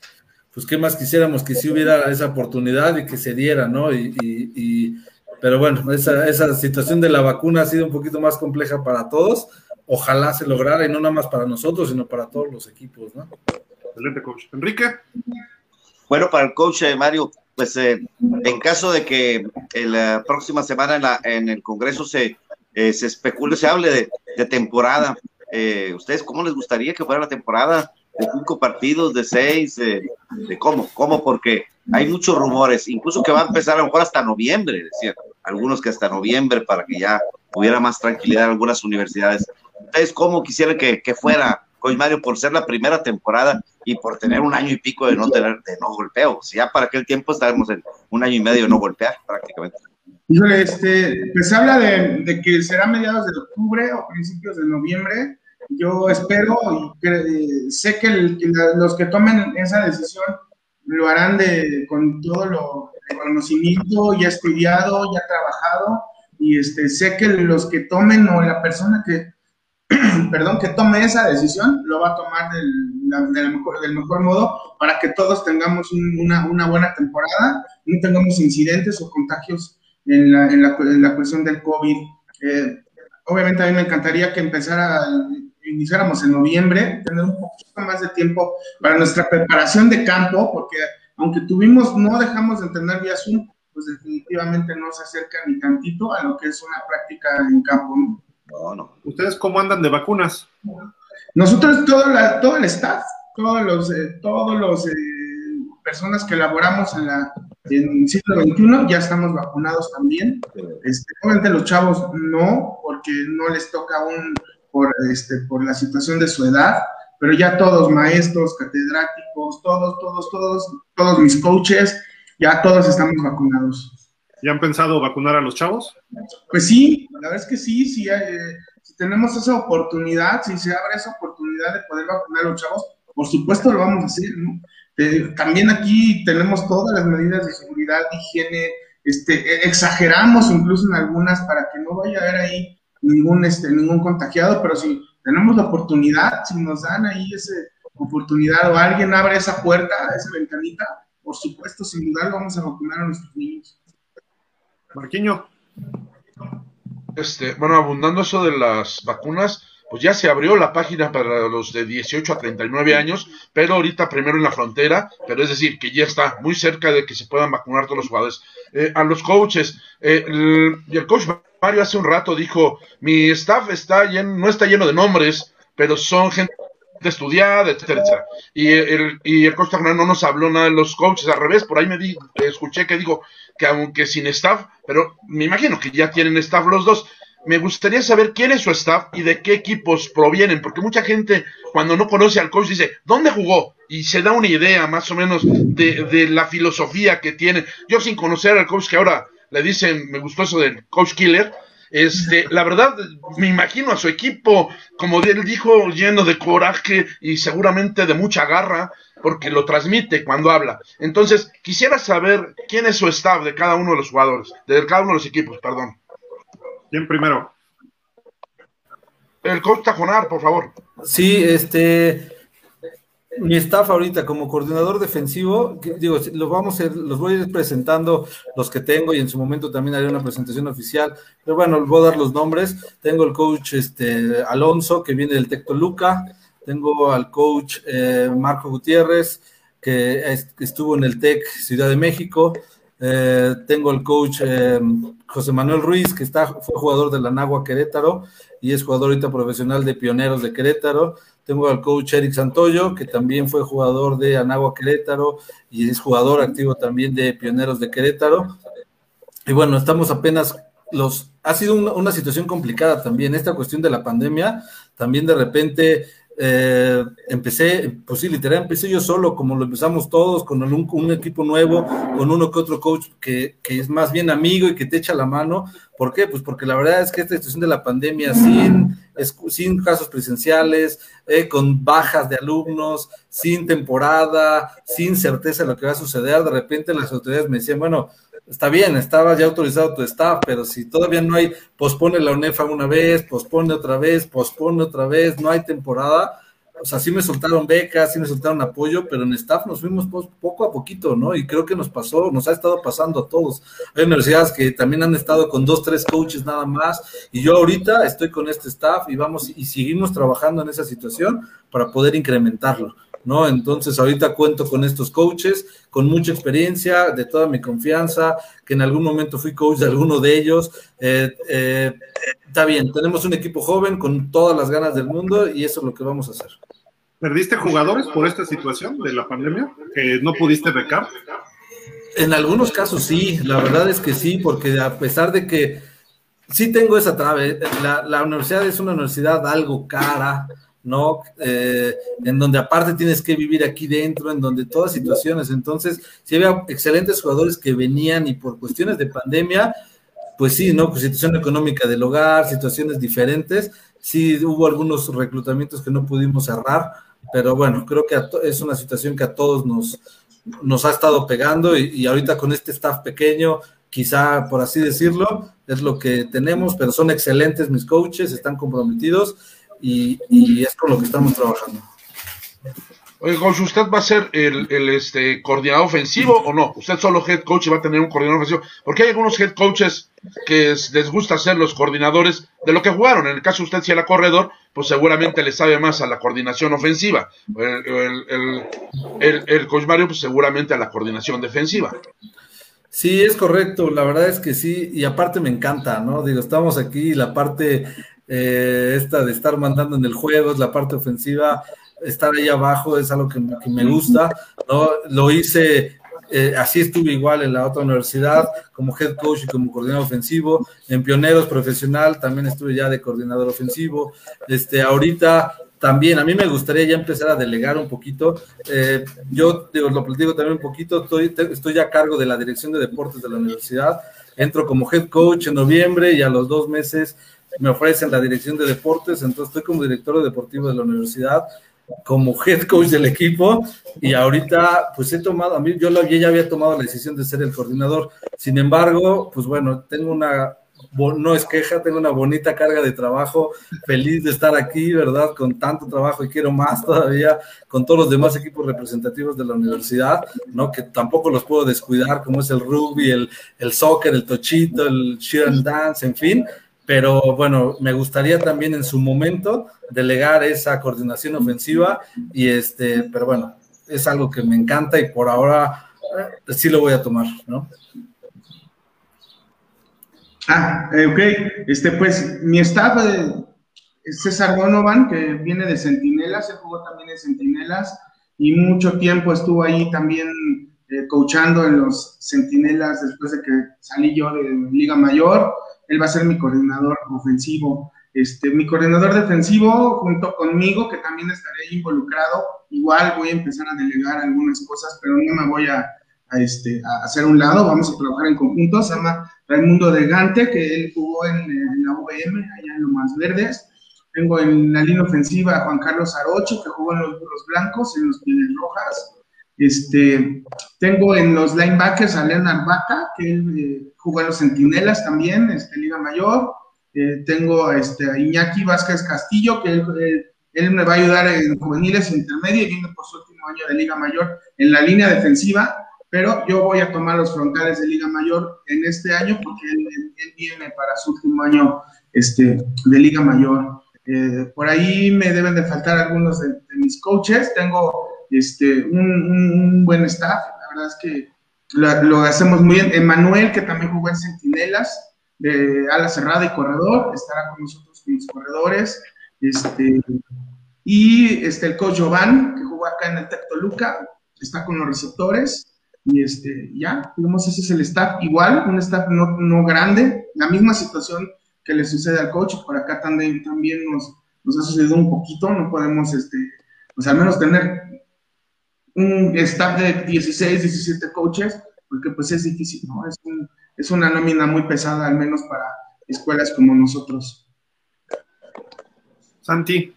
Pues qué más quisiéramos que si hubiera esa oportunidad y que se diera, ¿no? Y, y, y pero bueno, esa, esa situación de la vacuna ha sido un poquito más compleja para todos, ojalá se lograra y no nada más para nosotros, sino para todos los equipos, ¿no? Excelente, coach. Enrique. Bueno, para el coach eh, Mario, pues eh, en caso de que la próxima semana en, la, en, el Congreso se, eh, se especule, se hable de, de temporada, eh, ¿ustedes cómo les gustaría que fuera la temporada? ¿De cinco partidos, de seis? ¿De cómo? ¿Cómo? Porque hay muchos rumores, incluso que va a empezar a lo mejor hasta noviembre, decían algunos que hasta noviembre para que ya hubiera más tranquilidad en algunas universidades. ¿Ustedes cómo quisieran que, que fuera, Coach Mario, por ser la primera temporada y por tener un año y pico de no tener, de no golpeo? Si ya para aquel tiempo estaremos en un año y medio de no golpear prácticamente. Híjole, este, pues habla de, de, que será mediados de octubre o principios de noviembre. Yo espero y que, sé que, el, que los que tomen esa decisión lo harán de, con todo lo conocimiento ya estudiado, ya trabajado, y este, sé que los que tomen o la persona que, perdón, que tome esa decisión lo va a tomar del, mejor, modo para que todos tengamos un, una, buena temporada, no tengamos incidentes o contagios en la, cuestión del COVID. Eh, obviamente a mí me encantaría que empezara, iniciáramos en noviembre, tener un poquito más de tiempo para nuestra preparación de campo, porque aunque tuvimos, no dejamos de entrenar vía Zoom, pues definitivamente no se acerca ni tantito a lo que es una práctica en campo. No, no. ¿Ustedes cómo andan de vacunas? Nosotros, todo, la, todo el staff, todos los, eh, todos los eh, personas que laboramos en, la, en el siglo XXI, ya estamos vacunados también. Este, obviamente los chavos no, porque no les toca aún por, este, por la situación de su edad, pero ya todos maestros, catedráticos, todos, todos, todos, todos mis coaches, ya todos estamos vacunados. ¿Ya han pensado vacunar a los chavos? Pues sí, la verdad es que sí, sí eh, si tenemos esa oportunidad, si se abre esa oportunidad de poder vacunar a los chavos, por supuesto lo vamos a hacer, ¿no? Eh, también aquí tenemos todas las medidas de seguridad, higiene, este, e, exageramos incluso en algunas para que no vaya a haber ahí ningún, este, ningún contagiado, pero si tenemos la oportunidad, si nos dan ahí esa oportunidad o alguien abre esa puerta, esa ventanita, por supuesto, sin duda vamos a vacunar a nuestros niños. Marquiño. Este, bueno, abundando eso de las vacunas, pues ya se abrió la página para los de 18 a 39 años, pero ahorita primero en la frontera, pero es decir, que ya está muy cerca de que se puedan vacunar todos los jugadores. Eh, a los coaches, eh, el, el, coach Mario hace un rato dijo, mi staff está lleno, no está lleno de nombres, pero son gente estudiada, etcétera, etcétera. Y el, y el coach no nos habló nada de los coaches, al revés, por ahí me di, escuché que dijo que aunque sin staff, pero me imagino que ya tienen staff los dos, me gustaría saber quién es su staff y de qué equipos provienen, porque mucha gente cuando no conoce al coach dice, ¿dónde jugó? Y se da una idea más o menos de, de la filosofía que tiene. Yo sin conocer al coach que ahora le dicen, me gustó eso del coach killer, este, la verdad, me imagino a su equipo, como él dijo, lleno de coraje y seguramente de mucha garra, porque lo transmite cuando habla. Entonces, quisiera saber quién es su staff de cada uno de los jugadores, de cada uno de los equipos, perdón. ¿Quién primero? El coach Tajonar, por favor. Sí, este, mi staff ahorita como coordinador defensivo, digo, los vamos a ir, los voy a ir presentando los que tengo y en su momento también haré una presentación oficial. Pero bueno, voy a dar los nombres. Tengo el coach este, Alonso, que viene del Tecto Luca. Tengo al coach eh, Marco Gutiérrez, que, es, que, estuvo en el TEC Ciudad de México. Eh, tengo el coach eh, José Manuel Ruiz, que está, fue jugador de la Nagua Querétaro y es jugador ahorita profesional de Pioneros de Querétaro. Tengo al coach Eric Santoyo, que también fue jugador de Anagua Querétaro y es jugador activo también de Pioneros de Querétaro. Y bueno, estamos apenas los... Ha sido una, una situación complicada también, esta cuestión de la pandemia, también de repente eh, empecé, pues sí, literal, empecé yo solo, como lo empezamos todos, con un, equipo nuevo, con uno que otro coach que, que, es más bien amigo y que te echa la mano. ¿Por qué? Pues porque la verdad es que esta situación de la pandemia, sin, sin casos presenciales, eh, con bajas de alumnos, sin temporada, sin certeza de lo que va a suceder, de repente las autoridades me decían, bueno, está bien, estaba ya autorizado tu staff, pero si todavía no hay, pospone la UNEFA una vez, pospone otra vez, pospone otra vez, no hay temporada, o sea, sí me soltaron becas, sí me soltaron apoyo, pero en staff nos fuimos poco a poquito, ¿no? Y creo que nos pasó, nos ha estado pasando a todos. Hay universidades que también han estado con dos, tres coaches nada más, y yo ahorita estoy con este staff y vamos y seguimos trabajando en esa situación para poder incrementarlo. ¿No? Entonces ahorita cuento con estos coaches, con mucha experiencia, de toda mi confianza, que en algún momento fui coach de alguno de ellos. Eh, eh, está bien, tenemos un equipo joven con todas las ganas del mundo y eso es lo que vamos a hacer. ¿Perdiste jugadores por esta situación de la pandemia? ¿Que no pudiste becar? En algunos casos sí, la verdad es que sí, porque a pesar de que sí tengo esa trave, la, la universidad es una universidad algo cara, ¿no? Eh, en donde aparte tienes que vivir aquí dentro, en donde todas situaciones. Entonces, si había excelentes jugadores que venían y por cuestiones de pandemia, pues sí, ¿no? Pues situación económica del hogar, situaciones diferentes, sí hubo algunos reclutamientos que no pudimos cerrar, pero bueno, creo que es una situación que a todos nos, nos ha estado pegando y, y ahorita con este staff pequeño, quizá por así decirlo, es lo que tenemos, pero son excelentes mis coaches, están comprometidos y, es con lo que estamos trabajando. Oye, coach, ¿usted va a ser el, el, este, coordinador ofensivo o no? ¿Usted solo head coach y va a tener un coordinador ofensivo? Porque hay algunos head coaches que les gusta ser los coordinadores de lo que jugaron. En el caso de usted, si era corredor, pues seguramente le sabe más a la coordinación ofensiva. El, el, el, el coach Mario, pues seguramente a la coordinación defensiva. Sí, es correcto, la verdad es que sí, y aparte me encanta, ¿no? Digo, estamos aquí, la parte eh, esta de estar mandando en el juego, es la parte ofensiva, estar ahí abajo es algo que, me gusta, ¿no? Lo hice, eh, así estuve igual en la otra universidad, como head coach y como coordinador ofensivo, en Pioneros Profesional también estuve ya de coordinador ofensivo, este, ahorita también a mí me gustaría ya empezar a delegar un poquito. Eh, yo digo, lo platico también un poquito, estoy, estoy ya a cargo de la dirección de deportes de la universidad. Entro como head coach en noviembre y a los dos meses me ofrecen la dirección de deportes, entonces estoy como director deportivo de la universidad. como head coach del equipo y ahorita pues he tomado, a mí yo, yo ya había tomado la decisión de ser el coordinador, sin embargo, pues bueno, tengo una, no es queja, tengo una bonita carga de trabajo, feliz de estar aquí, ¿verdad? Con tanto trabajo y quiero más todavía con todos los demás equipos representativos de la universidad, ¿no? Que tampoco los puedo descuidar, como es el rugby, el, el soccer, el tochito, el cheer and dance, en fin, pero bueno, me gustaría también en su momento delegar esa coordinación ofensiva y este, pero bueno, es algo que me encanta y por ahora eh, sí lo voy a tomar, ¿no? Ah, eh, ok, este, pues mi staff eh, César Donovan, que viene de Centinelas, él jugó también en Centinelas y mucho tiempo estuvo ahí también coachando en los Centinelas después de que salí yo de Liga Mayor él va a ser mi coordinador ofensivo. Este, mi coordinador defensivo, junto conmigo, que también estaré involucrado, igual voy a empezar a delegar algunas cosas, pero no me voy a, este, a hacer un lado, vamos a trabajar en conjunto, se llama Raimundo de Gante, que él jugó en, la UVM, allá en Lo Más Verdes. Tengo en la línea ofensiva a Juan Carlos Arocho, que jugó en los Burros Blancos, en los Pieles Rojas. Este, tengo en los linebackers a Leonard Vaca, que él eh, jugó en los Centinelas también, este, Liga Mayor. Eh, tengo este, a Iñaki Vázquez Castillo, que él, me va a ayudar en juveniles intermedia y viene por su último año de Liga Mayor en la línea defensiva, pero yo voy a tomar los frontales de Liga Mayor en este año porque él, viene para su último año este, de Liga Mayor. Eh, por ahí me deben de faltar algunos de mis coaches. Tengo este, un, buen staff, la verdad es que lo, hacemos muy bien. Emanuel, que también jugó en Centinelas, de ala cerrada y corredor, estará con nosotros con los corredores. Este, y este, el coach Jovan, que jugó acá en el Tecto Luca, está con los receptores. Y este, ya, digamos, ese es el staff. Igual, un staff no, no grande, la misma situación que le sucede al coach, por acá también, también nos, nos ha sucedido un poquito, no podemos, este, pues al menos tener un staff de 16, 17 coaches, porque pues es difícil, ¿no? Es, es una nómina muy pesada, al menos para escuelas como nosotros. Santi.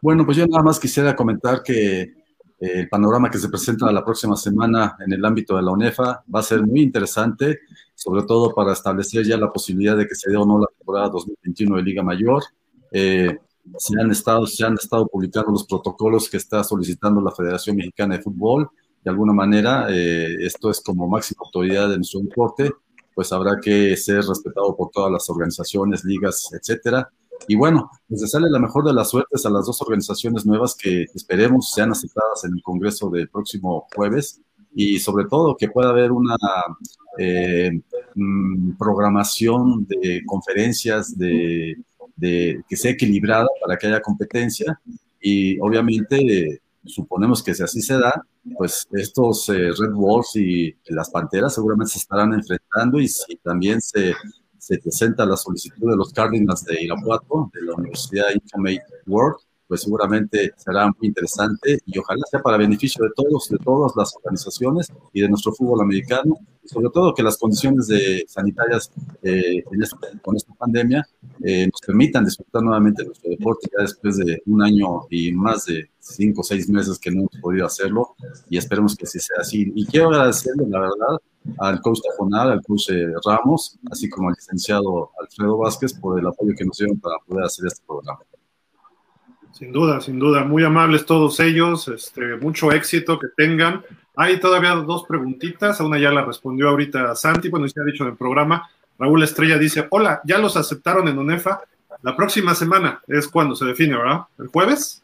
Bueno, pues yo nada más quisiera comentar que eh, el panorama que se presenta la próxima semana en el ámbito de la UNEFA va a ser muy interesante, sobre todo para establecer ya la posibilidad de que se dé o no la temporada 2021 de Liga Mayor. Eh, se han estado, se han estado publicando los protocolos que está solicitando la Federación Mexicana de Fútbol. De alguna manera, eh, esto es como máxima autoridad de nuestro deporte, pues habrá que ser respetado por todas las organizaciones, ligas, etcétera. Y bueno, pues sale la mejor de las suertes a las dos organizaciones nuevas que esperemos sean aceptadas en el Congreso del próximo jueves y sobre todo que pueda haber una eh, mm, programación de conferencias, de de, que sea equilibrada para que haya competencia. Y obviamente suponemos que si así se da, pues estos eh, Red Wolves y las Panteras seguramente se estarán enfrentando y si también se, se presenta la solicitud de los Cardinals de Irapuato, de la Universidad Informate World, pues seguramente será muy interesante y ojalá sea para beneficio de todos, de todas las organizaciones y de nuestro fútbol americano, sobre todo que las condiciones de, sanitarias eh, con esta pandemia eh, nos permitan disfrutar nuevamente nuestro deporte ya después de un año y más de cinco o seis meses que no hemos podido hacerlo y esperemos que así sea así. Y quiero agradecerle, la verdad, al coach Tajonal, al coach eh, Ramos, así como al licenciado Alfredo Vázquez por el apoyo que nos dieron para poder hacer este programa. Sin duda, sin duda, muy amables todos ellos, este, mucho éxito que tengan. Hay todavía dos preguntitas, una ya la respondió ahorita Santi, bueno, se ha dicho en el programa. Raúl Estrella dice, hola, ¿ya los aceptaron en UNEFA? La próxima semana es cuando se define, ¿verdad? ¿El jueves?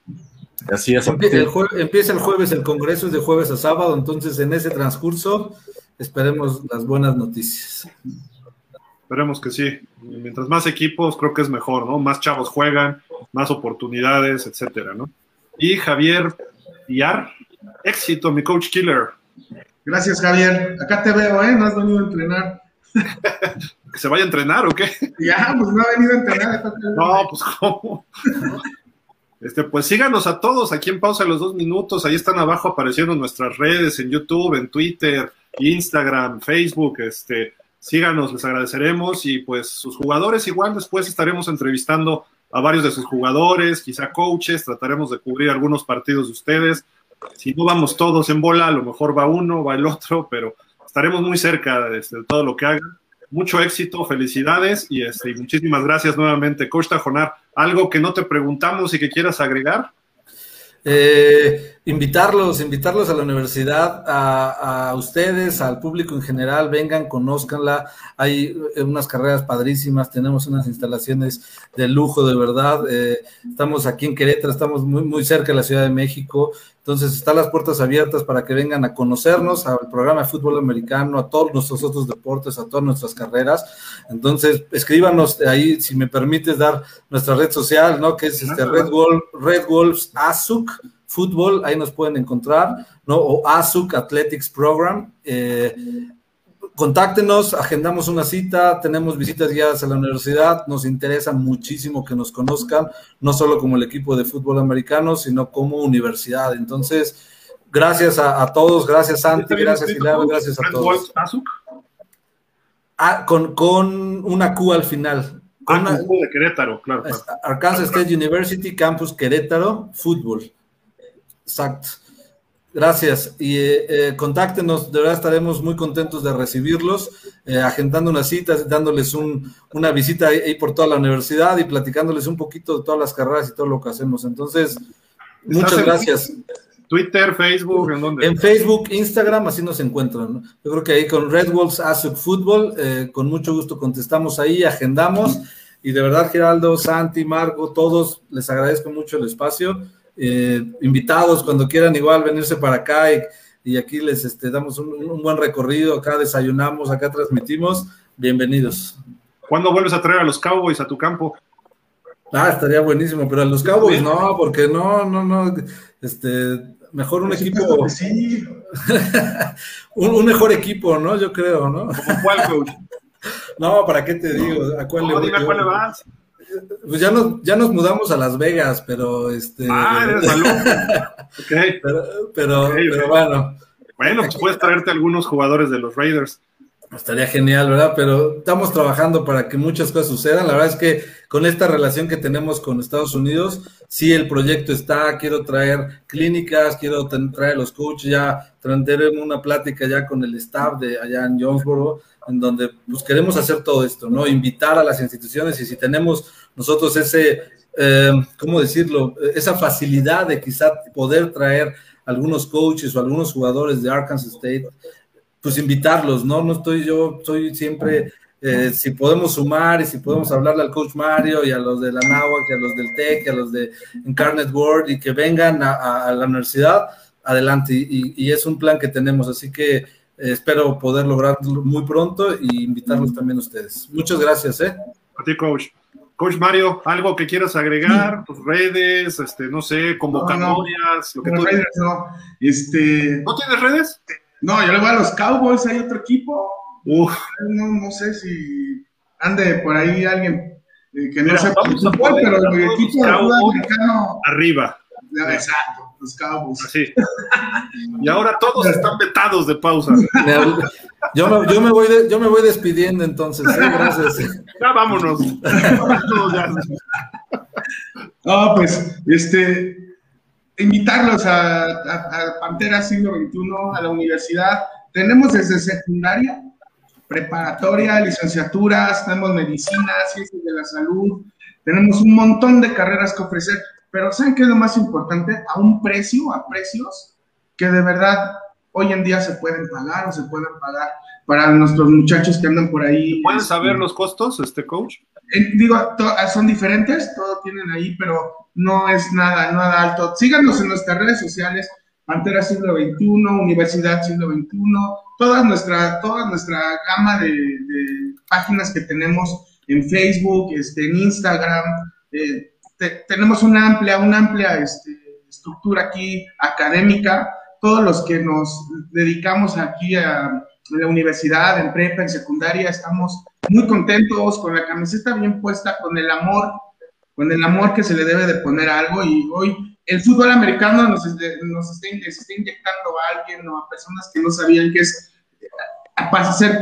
Así es. empieza el jueves el Congreso, es de jueves a sábado, entonces en ese transcurso esperemos las buenas noticias. Esperemos que sí. Mientras más equipos, creo que es mejor, ¿no? Más chavos juegan, más oportunidades, etcétera, ¿no? Y Javier Villar, éxito, mi coach killer. Gracias, Javier. Acá te veo, ¿eh? No has venido a entrenar. ¿Que se vaya a entrenar o qué? Ya, pues no ha venido a entrenar. No, pues cómo. Este, pues síganos a todos aquí en pausa los dos minutos. Ahí están abajo apareciendo nuestras redes en YouTube, en Twitter, Instagram, Facebook. Este, síganos, les agradeceremos. Y pues sus jugadores igual después estaremos entrevistando a varios de sus jugadores, quizá coaches, trataremos de cubrir algunos partidos de ustedes. Si no vamos todos en bola, a lo mejor va uno, va el otro, pero estaremos muy cerca de, todo lo que hagan. Mucho éxito, felicidades y, este, muchísimas gracias nuevamente. Coach Tajonar, ¿algo que no te preguntamos y que quieras agregar? Eh, invitarlos, invitarlos a la universidad, a, ustedes, al público en general, vengan, conózcanla. Hay unas carreras padrísimas, tenemos unas instalaciones de lujo, de verdad. Eh, estamos aquí en Querétaro, estamos muy, muy cerca de la Ciudad de México. Entonces, están las puertas abiertas para que vengan a conocernos, al programa de fútbol americano, a todos nuestros otros deportes, a todas nuestras carreras. Entonces, escríbanos ahí, si me permites dar nuestra red social, ¿no? Que es este Red, Wolf, Red Wolves ASUC Fútbol, ahí nos pueden encontrar, ¿no? O ASUC Athletics Program. Eh, contáctenos, agendamos una cita, tenemos visitas guiadas a la universidad, nos interesa muchísimo que nos conozcan, no solo como el equipo de fútbol americano, sino como universidad. Entonces, gracias a, todos, gracias Santi, gracias Hilario, gracias a todos. Ah, con, con una Q al final. Con ah, de Querétaro, claro. Arkansas State University, Campus Querétaro, fútbol. Exacto. Gracias. Y eh, eh, contáctenos, de verdad estaremos muy contentos de recibirlos, eh, agendando unas citas, dándoles una visita ahí, por toda la universidad y platicándoles un poquito de todas las carreras y todo lo que hacemos. Entonces, muchas gracias. Twitter, Facebook, ¿en dónde? En Facebook, Instagram, así nos encuentran. Yo creo que ahí con Red Wolves Azuk Fútbol, con mucho gusto contestamos ahí, agendamos. Y de verdad, Geraldo, Santi, Marco, todos, les agradezco mucho el espacio eh, invitados cuando quieran igual venirse para acá y, aquí les este, damos un, buen recorrido, acá desayunamos, acá transmitimos, bienvenidos. ¿Cuándo vuelves a traer a los Cowboys a tu campo? Ah, estaría buenísimo, pero a los Cowboys no, porque no, no, no, este, mejor un equipo, un, mejor equipo, ¿no? Yo creo, ¿no? cuál, coach? No, ¿para qué te digo? ¿A cuál no, dime a cuál le vas. Pues ya nos, ya nos mudamos a Las Vegas, pero este. Ah, eres okay. Pero, pero, pero bueno. Bueno, pues puedes traerte algunos jugadores de los Raiders. Estaría genial, ¿verdad? Pero estamos trabajando para que muchas cosas sucedan. La verdad es que con esta relación que tenemos con Estados Unidos, sí el proyecto está, quiero traer clínicas, quiero traer los coaches, ya tener una plática ya con el staff de allá en Jonesboro, en donde pues queremos hacer todo esto, ¿no? Invitar a las instituciones y si tenemos nosotros ese, eh, ¿cómo decirlo? Esa facilidad de quizá poder traer algunos coaches o algunos jugadores de Arkansas State pues invitarlos, ¿no? No estoy yo, soy siempre, eh, si podemos sumar y si podemos hablarle al coach Mario y a los de la NAWAC y a los del TEC y a los de Incarnate World y que vengan a, la universidad, adelante. Y, es un plan que tenemos, así que espero poder lograrlo muy pronto y invitarlos también a ustedes. Muchas gracias, ¿eh? A ti, coach. Coach Mario, ¿algo que quieras agregar? Tus redes, este, no sé, convocatorias, lo que tú redes, no. Este... ¿No tienes redes? No, yo le voy a los Cowboys, hay otro equipo. Uf. No, no sé si ande por ahí alguien eh, que no sepa fútbol, pero el equipo de americano. Arriba. exacto, los. Así. y ahora todos están vetados de pausa. Yo me, yo me, voy, yo me voy despidiendo entonces. ¿eh? Gracias. Ya vámonos. no, pues, este, invitarlos a, Pantera Siglo XXI, a la universidad. Tenemos desde secundaria, preparatoria, licenciaturas, tenemos medicina, ciencias de la salud, tenemos un montón de carreras que ofrecer, pero ¿saben qué es lo más importante? A un precio, a precios que de verdad hoy en día se pueden pagar o se pueden pagar para nuestros muchachos que andan por ahí. ¿Pueden saber los costos, este coach? Eh, digo, son diferentes, todo tienen ahí, pero no es nada, nada alto. Síganos en nuestras redes sociales, Pantera Siglo XXI, Universidad Siglo XXI, toda nuestra, toda nuestra gama de, páginas que tenemos en Facebook, este, en Instagram. Eh, tenemos una amplia, una amplia este, estructura aquí académica. Todos los que nos dedicamos aquí a la universidad, en prepa, en secundaria, estamos muy contentos, con la camiseta bien puesta, con el amor con el amor que se le debe de poner a algo y hoy el fútbol americano nos, está, inyectando a alguien o a personas que no sabían qué es hacer,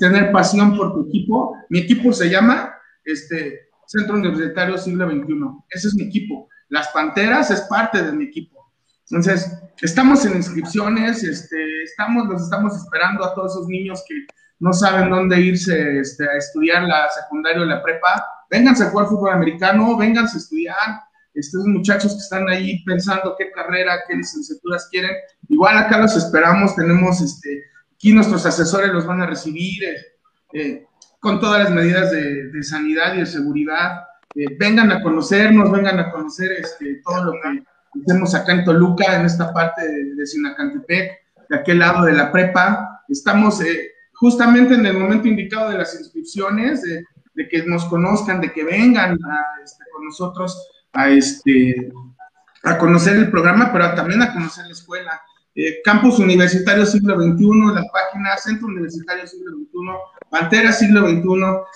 tener pasión por tu equipo. Mi equipo se llama este, Centro Universitario Siglo XXI. Ese es mi equipo. Las Panteras es parte de mi equipo. Entonces, estamos en inscripciones, este, estamos, los estamos esperando a todos esos niños que no saben dónde irse este, a estudiar la secundaria o la prepa. Vénganse a jugar fútbol americano, vénganse a estudiar. Estos muchachos que están ahí pensando qué carrera, qué licenciaturas quieren. Igual acá los esperamos, tenemos este, aquí nuestros asesores los van a recibir eh, eh, con todas las medidas de, sanidad y de seguridad. Eh, vengan a conocernos, vengan a conocer este, todo lo que hacemos acá en Toluca, en esta parte de, de Sinacantepec, de aquel lado de la prepa. Estamos eh, justamente en el momento indicado de las inscripciones, de, que nos conozcan, de que vengan a, este, con nosotros este, a conocer el programa, pero también a conocer la escuela. Eh, Campus Universitario Siglo XXI, la página Centro Universitario Siglo XXI, Pantera Siglo XXI,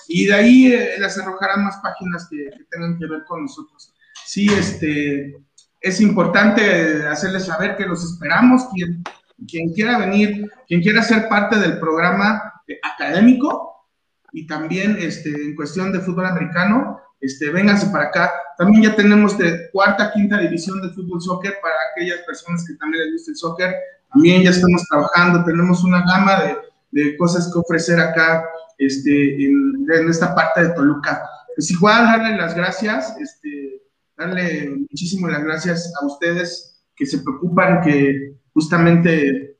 y de ahí eh, las arrojarán más páginas que, que, tengan que ver con nosotros. Sí, este, es importante hacerles saber que los esperamos, quien, quien quiera venir, quien quiera ser parte del programa eh, académico y también este, en cuestión de fútbol americano, este, vénganse para acá. También ya tenemos de cuarta, quinta división de fútbol soccer para aquellas personas que también les gusta el soccer. También ya estamos trabajando, tenemos una gama de, de cosas que ofrecer acá este, en, esta parte de Toluca. Pues igual darle las gracias, este, darle muchísimas las gracias a ustedes que se preocupan, que justamente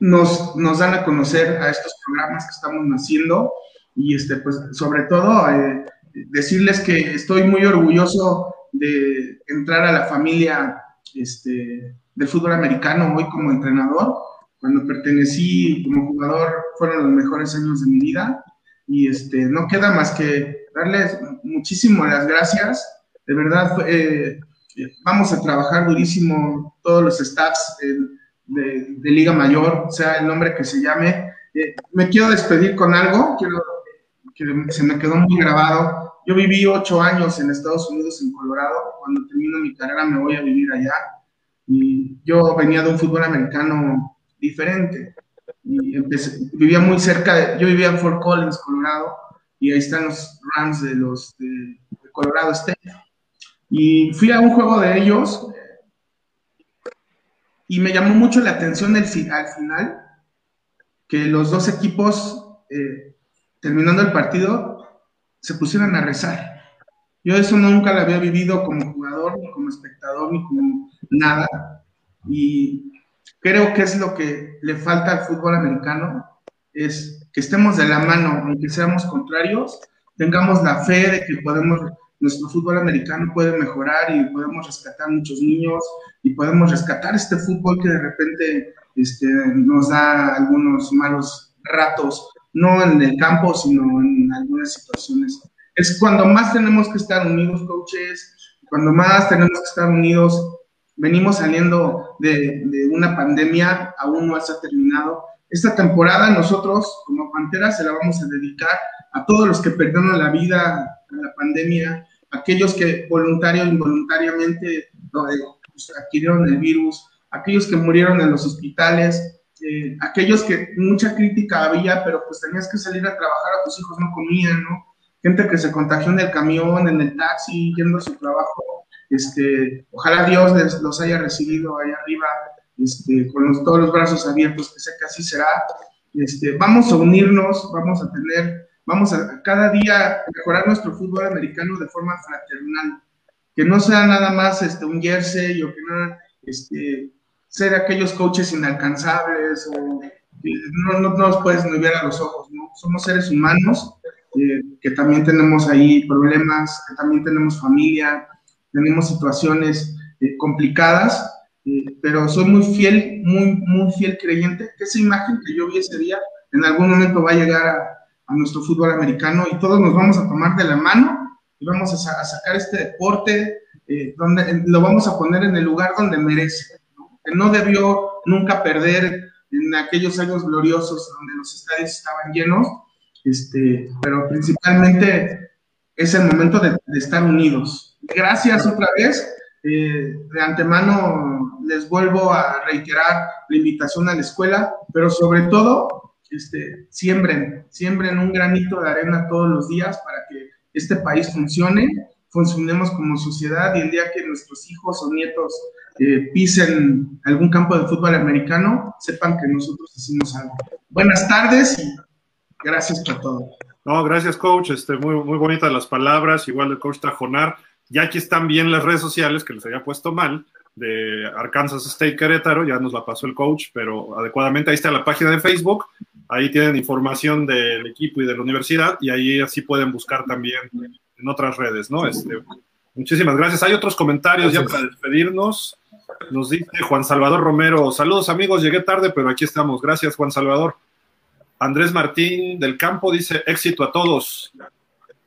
nos, nos dan a conocer a estos programas que estamos haciendo y este, pues sobre todo eh, decirles que estoy muy orgulloso de entrar a la familia este, del fútbol americano hoy como entrenador. Cuando pertenecí como jugador fueron los mejores años de mi vida y este, no queda más que darles muchísimas las gracias. De verdad, eh, vamos a trabajar durísimo todos los staffs de, de, Liga Mayor, sea el nombre que se llame. Eh, me quiero despedir con algo, quiero que se me quedó muy grabado. Yo viví ocho años en Estados Unidos, en Colorado. Cuando termino mi carrera me voy a vivir allá. Y yo venía de un fútbol americano diferente. Y empecé, vivía muy cerca, de, yo vivía en Fort Collins, Colorado, y ahí están los Rams de los de, de Colorado State. Y fui a un juego de ellos y me llamó mucho la atención el, al final que los dos equipos eh, terminando el partido, se pusieran a rezar. Yo eso nunca lo había vivido como jugador, ni como espectador, ni como nada. Y creo que es lo que le falta al fútbol americano, es que estemos de la mano, aunque seamos contrarios, tengamos la fe de que podemos, nuestro fútbol americano puede mejorar y podemos rescatar muchos niños y podemos rescatar este fútbol que de repente este, nos da algunos malos ratos no en el campo, sino en algunas situaciones. Es cuando más tenemos que estar unidos, coaches, cuando más tenemos que estar unidos. Venimos saliendo de, una pandemia, aún no se ha terminado. Esta temporada nosotros, como Pantera, se la vamos a dedicar a todos los que perdieron la vida en la pandemia, aquellos que voluntario o involuntariamente pues, adquirieron el virus, aquellos que murieron en los hospitales, eh, aquellos que mucha crítica había, pero pues tenías que salir a trabajar, a tus hijos no comían, ¿no? Gente que se contagió en el camión, en el taxi, yendo a su trabajo, este, ojalá Dios los haya recibido ahí arriba, este, con todos los brazos abiertos, que sé que así será. Este, vamos a unirnos, vamos a tener, vamos a cada día mejorar nuestro fútbol americano de forma fraternal, que no sea nada más este, un jersey o que nada, este, ser aquellos coaches inalcanzables o no, no, no nos puedes ni ver a los ojos, ¿no? Somos seres humanos eh, que también tenemos ahí problemas, que también tenemos familia, tenemos situaciones eh, complicadas, eh, pero soy muy fiel, muy, muy fiel creyente que esa imagen que yo vi ese día en algún momento va a llegar a, nuestro fútbol americano y todos nos vamos a tomar de la mano y vamos a, a sacar este deporte donde lo vamos a poner en el lugar donde merece que no debió nunca perder en aquellos años gloriosos donde los estadios estaban llenos, este, pero principalmente es el momento de, estar unidos. Gracias otra vez. Eh, de antemano les vuelvo a reiterar la invitación a la escuela, pero sobre todo, este, siembren, siembren un granito de arena todos los días para que este país funcione, funcionemos como sociedad y el día que nuestros hijos o nietos eh, pisen algún campo de fútbol americano, sepan que nosotros hicimos algo. Buenas tardes y gracias por todo. No, gracias, coach. Este, muy, muy bonitas las palabras, igual el coach Tajonar. Ya aquí están bien las redes sociales que les había puesto mal, de Arkansas State Querétaro, ya nos la pasó el coach, pero adecuadamente ahí está la página de Facebook, ahí tienen información del equipo y de la universidad, y ahí así pueden buscar también en otras redes, ¿no? Este, muchísimas gracias. Hay otros comentarios ya para despedirnos. Nos dice Juan Salvador Romero, saludos amigos, llegué tarde, pero aquí estamos. Gracias, Juan Salvador. Andrés Martín del Campo dice, éxito a todos.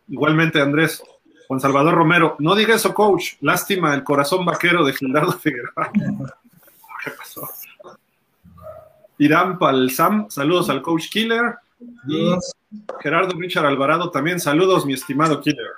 Igualmente, Andrés. Juan Salvador Romero, no diga eso, coach. Lástima el corazón vaquero de Gildardo Figueroa. ¿Qué pasó? Irán Palsam, saludos al coach Killer. Y Gerardo Richard Alvarado también, saludos, mi estimado Killer.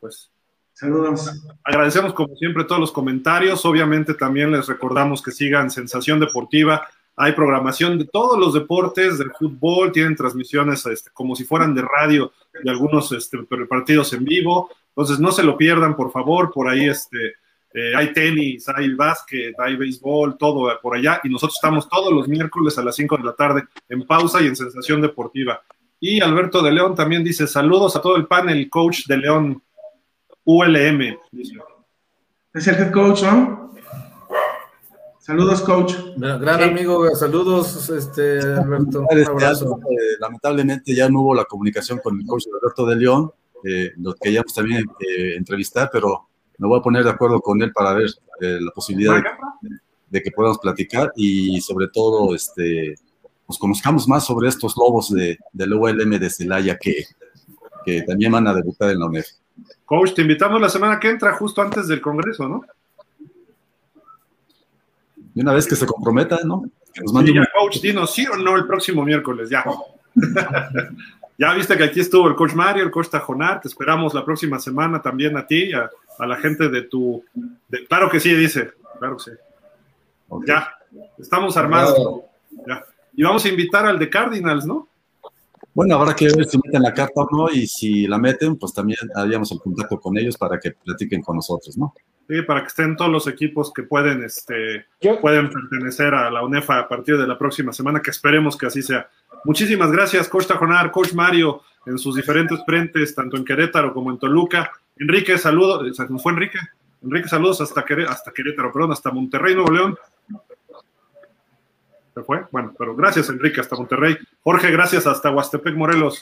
Pues Saludos. Agradecemos como siempre todos los comentarios. Obviamente también les recordamos que sigan Sensación Deportiva. Hay programación de todos los deportes, del fútbol, tienen transmisiones este, como si fueran de radio de algunos este, partidos en vivo. Entonces no se lo pierdan, por favor. Por ahí este, eh, hay tenis, hay básquet, hay béisbol, todo por allá. Y nosotros estamos todos los miércoles a las 5 de la tarde en pausa y en Sensación Deportiva. Y Alberto de León también dice saludos a todo el panel, coach de León. ULM. Es el head coach, ¿no? Saludos, coach. Gran, amigo, saludos, este, Alberto. Un abrazo. Eh, lamentablemente ya no hubo la comunicación con el coach Alberto de León, eh, lo queríamos también eh, entrevistar, pero me voy a poner de acuerdo con él para ver eh, la posibilidad de, que podamos platicar y sobre todo este, nos conozcamos más sobre estos lobos de, del ULM de Celaya que, que también van a debutar en la UNEF. Coach, te invitamos la semana que entra, justo antes del Congreso, ¿no? Y una vez que se comprometa, ¿no? Que nos mande coach, dinos sí o no el próximo miércoles, ya. ya viste que aquí estuvo el coach Mario, el coach Tajonar, te esperamos la próxima semana también a ti, a, a la gente de tu... claro que sí, dice, claro que sí. Ya, estamos armados. Ya. Y vamos a invitar al de Cardinals, ¿no? Bueno, habrá que ver si meten la carta o no, y si la meten, pues también haríamos el contacto con ellos para que platiquen con nosotros, ¿no? Sí, para que estén todos los equipos que pueden, este, pueden pertenecer a la UNEFA a partir de la próxima semana, que esperemos que así sea. Muchísimas gracias, Coach Tajonar, Coach Mario, en sus diferentes frentes, tanto en Querétaro como en Toluca. Enrique, saludos, ¿nos fue Enrique? Enrique, saludos hasta, hasta Querétaro, perdón, hasta Monterrey, Nuevo León. ¿Se fue? Bueno, pero gracias, Enrique, hasta Monterrey. Jorge, gracias, hasta Huastepec, Morelos.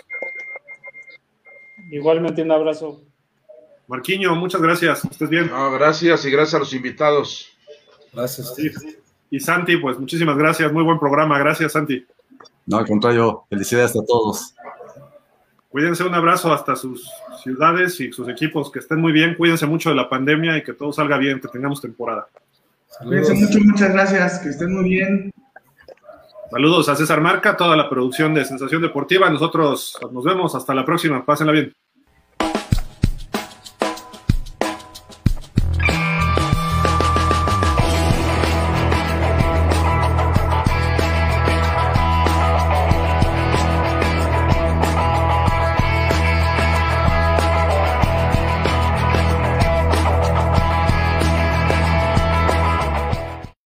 Igualmente, un abrazo. Marquiño, muchas gracias. Estés bien. gracias y gracias a los invitados. Gracias. Y Santi, pues muchísimas gracias. Muy buen programa. Gracias, Santi. No, al contrario, felicidades a todos. Cuídense, un abrazo hasta sus ciudades y sus equipos. Que estén muy bien. Cuídense mucho de la pandemia y que todo salga bien, que tengamos temporada. Cuídense mucho, muchas gracias. Que estén muy bien. Saludos a César Marca, toda la producción de Sensación Deportiva. Nosotros nos vemos. Hasta la próxima. Pásenla bien.